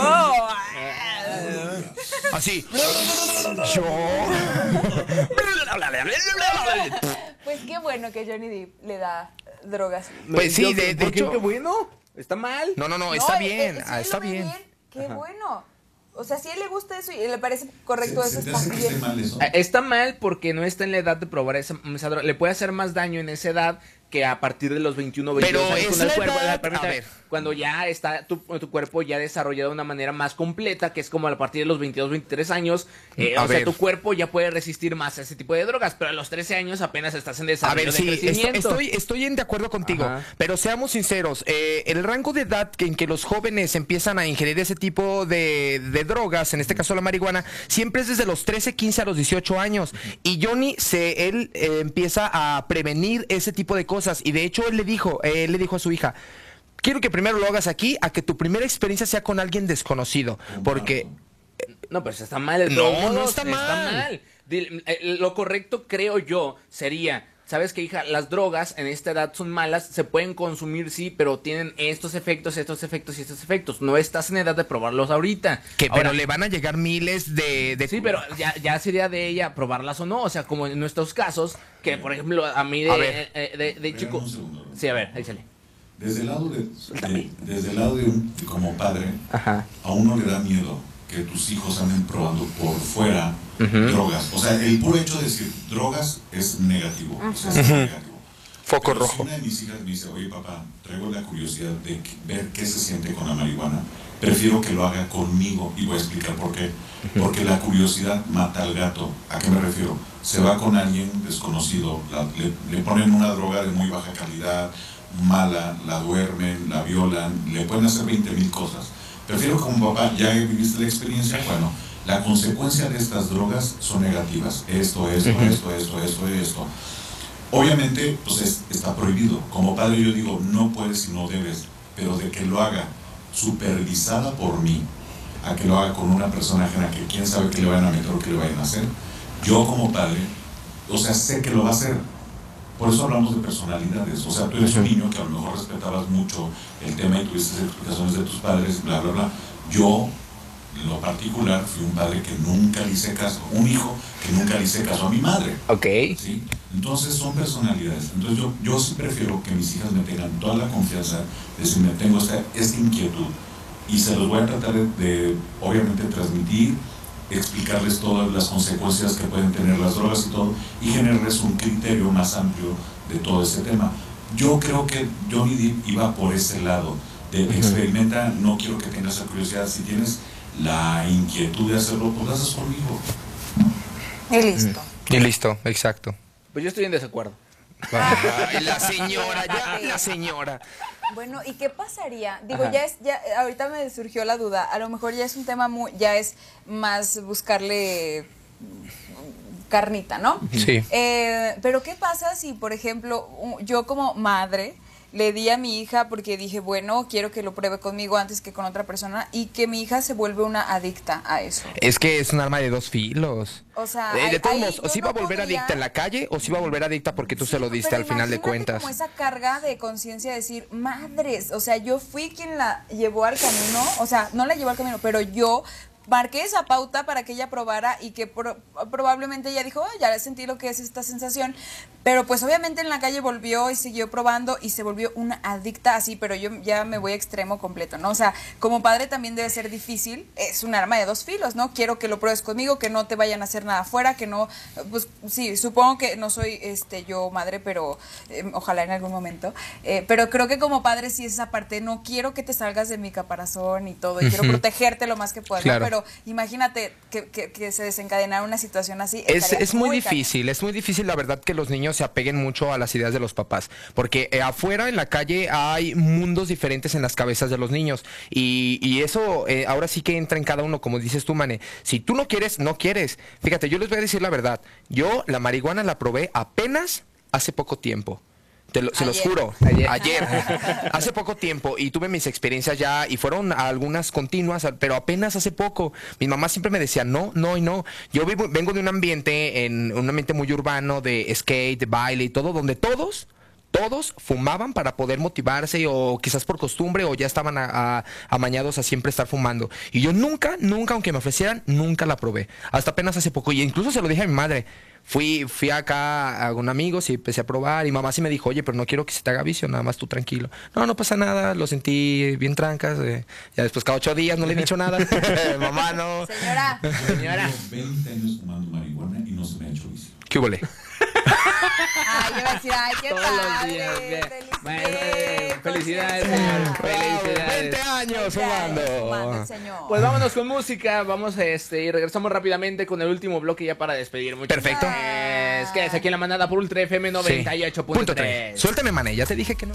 Así. Yo. Pues qué bueno que Johnny Depp le da drogas. Pues sí, Yo- de- de hecho- Qué bueno. Está mal. No, no, no, está eh, eh, bien. si ah, él está bien. Qué bueno. O sea, si a él le gusta eso y le parece correcto ¿Se, eso, se está bien. mal eso? Eh, Está mal porque no está en la edad de probar esa, esa droga. Le puede hacer más daño en esa edad que a partir de los 21 22 Pero años. es edad- a ver. Cuando ya está tu, tu cuerpo ya desarrollado de una manera más completa, que es como a partir de los 22, 23 años, eh, A o sea, tu cuerpo ya puede resistir más a ese tipo de drogas, pero a los 13 años apenas estás en A desarrollo ver, de sí, crecimiento. estoy, estoy en de acuerdo contigo, Ajá. pero seamos sinceros, eh, el rango de edad en que los jóvenes empiezan a ingerir ese tipo de, de drogas, en este caso la marihuana, siempre es desde los 13, 15 a los 18 años. Y Johnny, se, él eh, empieza a prevenir ese tipo de cosas. Y de hecho, él le dijo, eh, él le dijo a su hija, quiero que primero lo hagas aquí a que tu primera experiencia sea con alguien desconocido. Porque No, pues está mal. de No, todos no modos, está mal. Eh, Lo correcto, creo yo, sería. Sabes que, hija, las drogas en esta edad son malas, se pueden consumir, sí, pero tienen estos efectos, estos efectos y estos efectos. No estás en edad de probarlos ahorita. que pero le van a llegar miles de, de Sí, pero ya, ya sería de ella probarlas o no. O sea, como en nuestros casos, que por ejemplo, a mí de, A ver. eh, de, de chico. Sí, a ver, échale. Desde el lado de, de- desde el lado de un, como padre, Ajá. a uno le da miedo que tus hijos anden probando por fuera drogas. O sea, el puro hecho de decir drogas es negativo. O sea, es negativo. Foco Pero rojo. Si una de mis hijas me dice, oye papá, traigo la curiosidad de ver qué se siente con la marihuana, prefiero que lo haga conmigo y voy a explicar por qué. Porque la curiosidad mata al gato. ¿A qué me refiero? Se va con alguien desconocido, la- le, le ponen una droga de muy baja calidad, mala, la duermen, la violan, le pueden hacer 20 mil cosas. Prefiero como papá, ya viviste la experiencia, bueno, la consecuencia de estas drogas son negativas. Esto, esto, esto, esto, esto, esto. Obviamente, pues es- está prohibido. Como padre yo digo, no puedes y no debes, pero de que lo haga supervisada por mí, a que lo haga con una persona ajena que quién sabe qué le vayan a meter o qué le vayan a hacer, yo como padre, o sea, sé que lo va a hacer. Por eso hablamos de personalidades. O sea, tú eres un niño que a lo mejor respetabas mucho el tema y tuviste explicaciones de tus padres, bla, bla, bla. Yo, en lo particular, fui un padre que nunca le hice caso, un hijo que nunca le hice caso a mi madre. Ok. ¿sí? Entonces son personalidades. Entonces yo, yo sí prefiero que mis hijas me tengan toda la confianza de si me tengo esta, esta inquietud y se los voy a tratar de, de, obviamente transmitir, explicarles todas las consecuencias que pueden tener las drogas y todo y generarles un criterio más amplio de todo ese tema. Yo creo que Johnny Depp iba por ese lado de experimenta, no quiero que tengas esa curiosidad, si tienes la inquietud de hacerlo, pues lo haces conmigo. Y listo. Y listo, exacto. Pues yo estoy en desacuerdo. Ay, la señora, ya, la señora. Bueno, ¿y qué pasaría? Digo, Ajá. ya es, ya, ahorita me surgió la duda. A lo mejor ya es un tema muy, ya es más buscarle carnita, ¿no? Sí. Eh, pero ¿qué pasa si, por ejemplo, yo como madre le di a mi hija porque dije, bueno, quiero que lo pruebe conmigo antes que con otra persona y que mi hija se vuelve una adicta a eso? Es que es un arma de dos filos. O sea, Eh, de todos modos, o si no va a volver podría- adicta en la calle o si va a volver adicta porque tú se lo diste al final de cuentas. Como esa carga de conciencia de decir, madres, o sea, yo fui quien la llevó al camino, o sea, no la llevó al camino, pero yo marqué esa pauta para que ella probara y que pro- probablemente ella dijo, "Ah, ya sentí lo que es esta sensación, pero pues obviamente en la calle volvió y siguió probando y se volvió una adicta así, pero yo ya me voy a extremo completo, ¿no? O sea, como padre también debe ser difícil, es un arma de dos filos, ¿no? Quiero que lo pruebes conmigo, que no te vayan a hacer nada afuera, que no, pues sí, supongo que no soy este yo madre, pero eh, ojalá en algún momento, Eh, pero creo que como padre sí es esa parte, no quiero que te salgas de mi caparazón y todo, y quiero protegerte lo más que pueda, pero imagínate que, que- que se desencadenara una situación así. Es, es muy difícil, es muy difícil la verdad que los niños se apeguen mucho a las ideas de los papás, porque eh, afuera en la calle hay mundos diferentes en las cabezas de los niños y, y eso eh, ahora sí que entra en cada uno, como dices tú, Mane. Si tú no quieres, no quieres. Fíjate, yo les voy a decir la verdad. Yo la marihuana la probé apenas hace poco tiempo. Te lo- se los juro. Ayer. Ayer. hace poco tiempo. Y tuve mis experiencias ya. Y fueron algunas continuas, pero apenas hace poco. Mi mamá siempre me decía, no, no y no. Yo vivo- vengo de un ambiente, en un ambiente muy urbano, de skate, de baile y todo, donde todos todos fumaban para poder motivarse o quizás por costumbre o ya estaban a- a- amañados a siempre estar fumando. Y yo nunca, nunca, aunque me ofrecieran, nunca la probé. Hasta apenas hace poco. Y incluso se lo dije a mi madre. Fui, fui acá a un amigo y empecé a probar y mamá sí me dijo, oye, pero no quiero que se te haga vicio, nada más tú tranquilo. No, no pasa nada, lo sentí bien trancas. eh. Ya después cada ocho días no le he dicho nada. mamá no. Señora, Señora. Llevo 20 años fumando marihuana y no se me ha hecho vicio. ¿Qué hubo? Ay, yo iba a decir, ay, qué Todos los padre, días. feliz- Bueno, eh, felicidades, señor. Felicidades. 20 años el señor. Pues vámonos con música, vamos este y regresamos rápidamente con el último bloque ya para despedir. Muchas Perfecto. gracias. Quédese aquí en la manada por Ultra FM Sí. Punto 98.3. tres. Suéltame, mané, ya te dije que no.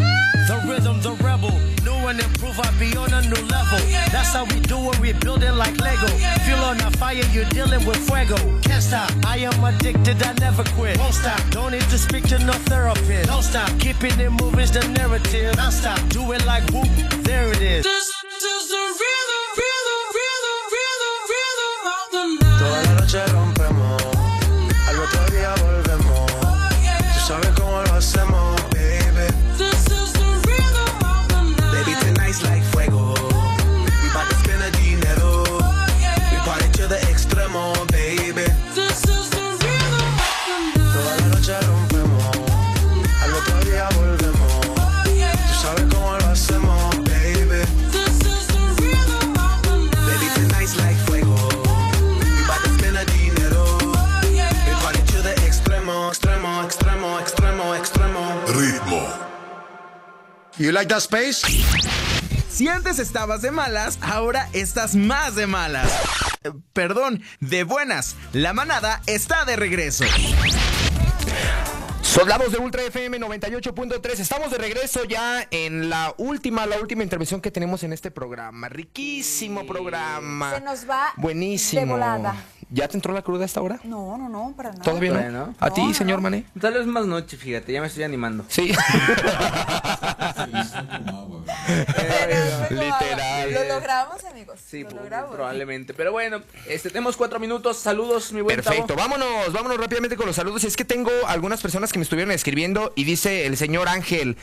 The rhythm, the rebel. New and improve, I be on a new level. That's how we do it, we build it like Lego. Feel on a fire, you're dealing with fuego. Can't stop, I am addicted, I never quit. Won't stop, don't need to speak to no therapist. Don't stop, keeping it moving's the narrative. Non stop, do it like whoop, there it is. This is the rhythm, rhythm, rhythm, rhythm, rhythm of the night. Toda la noche rompemos, al otro día volvemos. Oh, Tú sabes cómo lo hacemos, You like that space? Si antes estabas de malas, ahora estás más de malas. Eh, Perdón, de buenas. La manada está de regreso. Soldados de Ultra FM 98.3, estamos de regreso ya en la última, la última intervención que tenemos en este programa. Riquísimo programa. Se nos va Buenísimo. de volada. ¿Ya te entró la cruda a esta hora? No, no, no, para nada. ¿Todavía no? No. ¿A ti, No, señor Mané? Tal vez más noche, fíjate, ya me estoy animando. Sí. Literal. Lo logramos, amigos. Sí, lo logramos. probablemente. Pero bueno, este, tenemos cuatro minutos. Saludos, mi buen Perfecto, vámonos, vámonos rápidamente con los saludos. Y es que tengo algunas personas que me estuvieron escribiendo y dice el señor Ángel.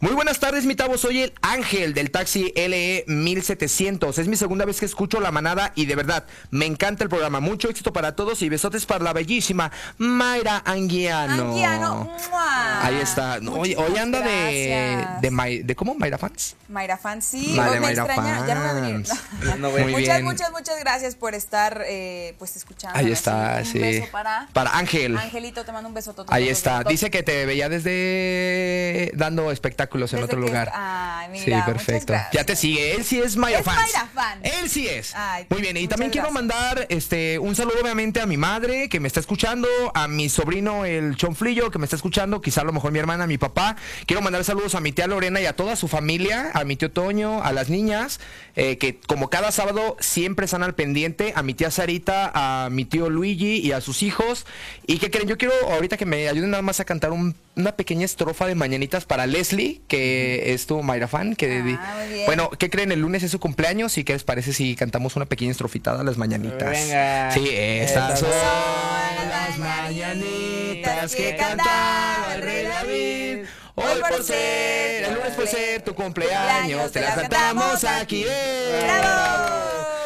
Muy buenas tardes, mi Tavo. Soy el Ángel del taxi LE 1700. Es mi segunda vez que escucho la manada y de verdad me encanta el programa. Mucho éxito para todos y besotes para la bellísima Mayra Anguiano. Anguiano, ¡mua! Ahí está. No, Hoy, hoy anda de, de, de ¿cómo? Mayra Fans. Mayra Fan, sí, Vale, hoy me Mayra extraña, ya a venir. No muchas, bien. muchas, muchas gracias por estar eh, pues escuchando. Ahí está, Un sí. beso para, Para Ángel. Angelito, te mando un beso. Ahí está. Dice que te veía desde dando espectáculos en otro que- lugar. Ay, mira, sí, perfecto. Ya te sigue. Él sí es Mayra Es Fans. Mayra fan. Él sí es. Ay, Muy bien. Y también quiero gracias. mandar este un saludo obviamente a mi madre que me está escuchando, a mi sobrino el Chonflillo que me está escuchando, quizá a lo mejor mi hermana, mi papá. Quiero mandar saludos a mi tía Lorena y a toda su familia, a mi tío Toño, a las niñas, eh, que como cada sábado siempre están al pendiente, a mi tía Sarita, a mi tío Luigi y a sus hijos. ¿Y qué creen? Yo quiero ahorita que me ayuden nada más a cantar un- una pequeña estrofa de mañanitas para Leslie, que es tu Mayra fan. Que Ah. Bueno, ¿qué creen? El lunes es su cumpleaños y ¿qué les parece si cantamos una pequeña estrofita a las mañanitas? Venga. Sí, estas son Son las mañanitas que cantaba el rey David. Hoy por ser, el lunes por ser tu cumpleaños, te las cantamos aquí. ¡eh!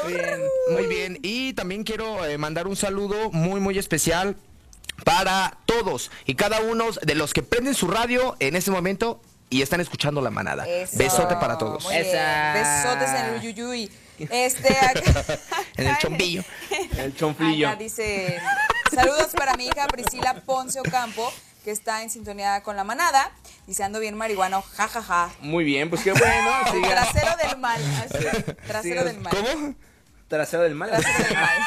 Bien. Muy bien, y también quiero eh, mandar un saludo muy, muy especial para todos y cada uno de los que prenden su radio en este momento y están escuchando la manada. Eso. Besote para todos. Muy. Besotes en el yuyuy. Este, acá, En el chombillo. El chonflillo. acá dice, saludos para mi hija Priscila Ponce Ocampo, que está en sintonía con la manada. Dice, ando bien marihuano, jajaja. Muy bien, pues qué bueno. siga. Trasero del mal. así, Trasero del mal. ¿Cómo? Trasero del mal. Trasero del mal.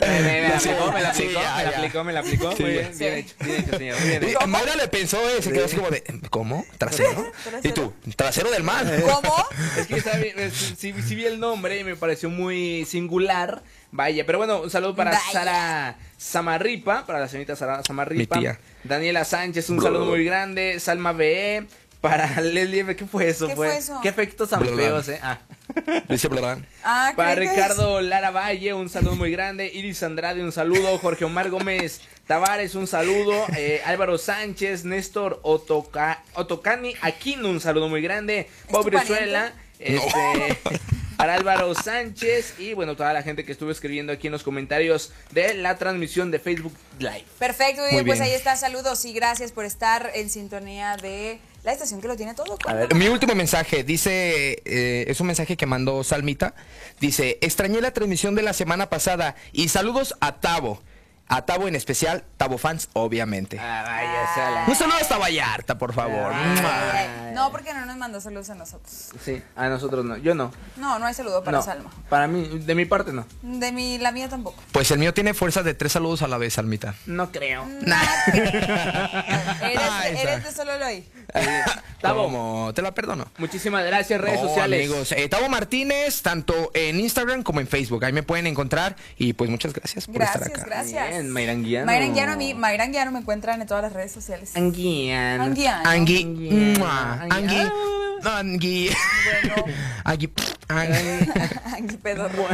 Me, me- me la aplicó, me la aplicó, me la aplicó, me la aplicó. Sí. Muy bien, bien hecho, bien hecho, señor. Bien hecho. Mayra le pensó, eh, se quedó así como de, ¿cómo? ¿Trasero? ¿Y tú? ¿Trasero del mal? ¿Cómo? Es que sí, sí vi el nombre y me pareció muy singular. Vaya, pero bueno, un saludo para Vaya. Sara Samarripa, para la señorita Sara Samarripa. Mi tía. Daniela Sánchez, un saludo muy grande. Salma BE. Para Leslie, ¿qué fue eso? ¿Qué fue eso? ¿Qué efectos tan feos, eh? Ah. Ah, Para. Ricardo Lara Valle, un saludo muy grande. Iris Andrade, un saludo. Jorge Omar Gómez Tavares, un saludo. Eh, Álvaro Sánchez, Néstor Otoca, Otocani Aquino, un saludo muy grande. Bob? Brizuela, este, para Álvaro Sánchez y bueno, toda la gente que estuvo escribiendo aquí en los comentarios de la transmisión de Facebook Live. Perfecto, muy Muy bien, pues bien. ahí está, saludos y gracias por estar en sintonía de la estación que lo tiene todo. A ver. Mi último mensaje, dice, eh, es un mensaje que mandó Salmita. Dice, extrañé la transmisión de la semana pasada y saludos a Tavo. A Tavo en especial, Tavo fans, obviamente. Ah. Un saludo hasta Vallarta, por favor. Ah. Ay, No, porque no nos mandó saludos a nosotros. Sí, a nosotros no, yo no. No, no hay saludo para no, Salma. Para mí, de mi parte no. De mi, la mía tampoco. Pues el mío tiene fuerza de tres saludos a la vez, Salmita. No creo. Eres, Ay, eres esa. de solo. Tavo. ¿Cómo? Te la perdono. Muchísimas gracias, redes sociales. amigos, eh, Tavo Martínez, tanto en Instagram como en Facebook. Ahí me pueden encontrar. Y pues muchas gracias por estar Gracias, acá. gracias. Bien, Mayranguiano. Mayranguiano a mí, Mayranguiano me encuentran en todas las redes sociales. Anguiano. Anguiano. Angui. Angui. Angui. Angui. Angui. Angui. Angui pedorro.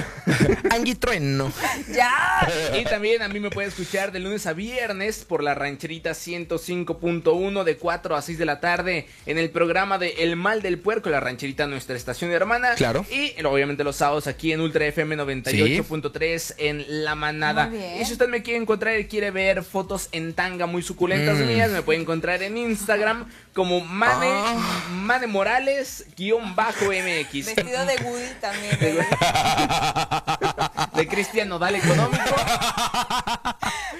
Angui Trueno. ¡Ya! Y también a mí me puede escuchar de lunes a viernes por la rancherita 105.1 de 4 a 6 de la tarde en el programa de El Mal del Puerco, la rancherita nuestra estación hermana. Claro. Y obviamente los sábados aquí en Ultra FM 98.3 en La Manada. Muy bien. Y si usted me quiere encontrar y quiere ver fotos en tanga muy suculentas Mm. mías, me puede encontrar en Instagram como Mane, Ah. Mane Morales guion bajo MX. Vestido de Woody también. De Cristian Nodal Económico.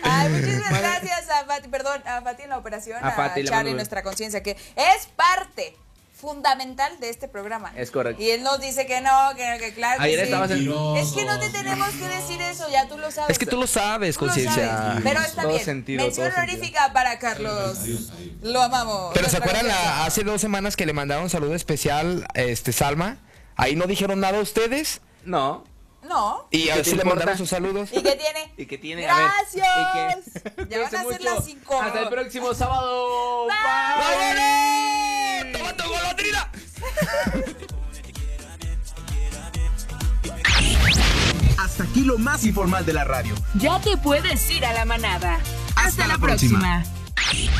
Ay, muchísimas gracias a Fati, perdón, a Fati en la operación, A a, Fati, Charlie, nuestra conciencia, que es parte fundamental de este programa. Es correcto. Y él nos dice que no, que, que claro que Ayer sí. estabas en- Es que no te tenemos que decir eso, ya tú lo sabes. Es que tú lo sabes, conciencia. Pero está Todo bien. sentido, Mención honorífica para Carlos. Lo amamos. Pero ¿se acuerdan la- hace dos semanas que le mandaron un saludo especial este Salma? Ahí no dijeron nada ustedes. No. No. Y ¿Qué así te le mandaron sus saludos. ¿Y qué tiene? ¿Y qué tiene? A ver, Gracias. ¿y qué? Ya van a ser las cinco. Hasta el próximo sábado. Bye. ¡Toma tu golondrina! Hasta aquí lo más informal de la radio. Ya te puedes ir a la manada. Hasta, Hasta la la próxima. próxima.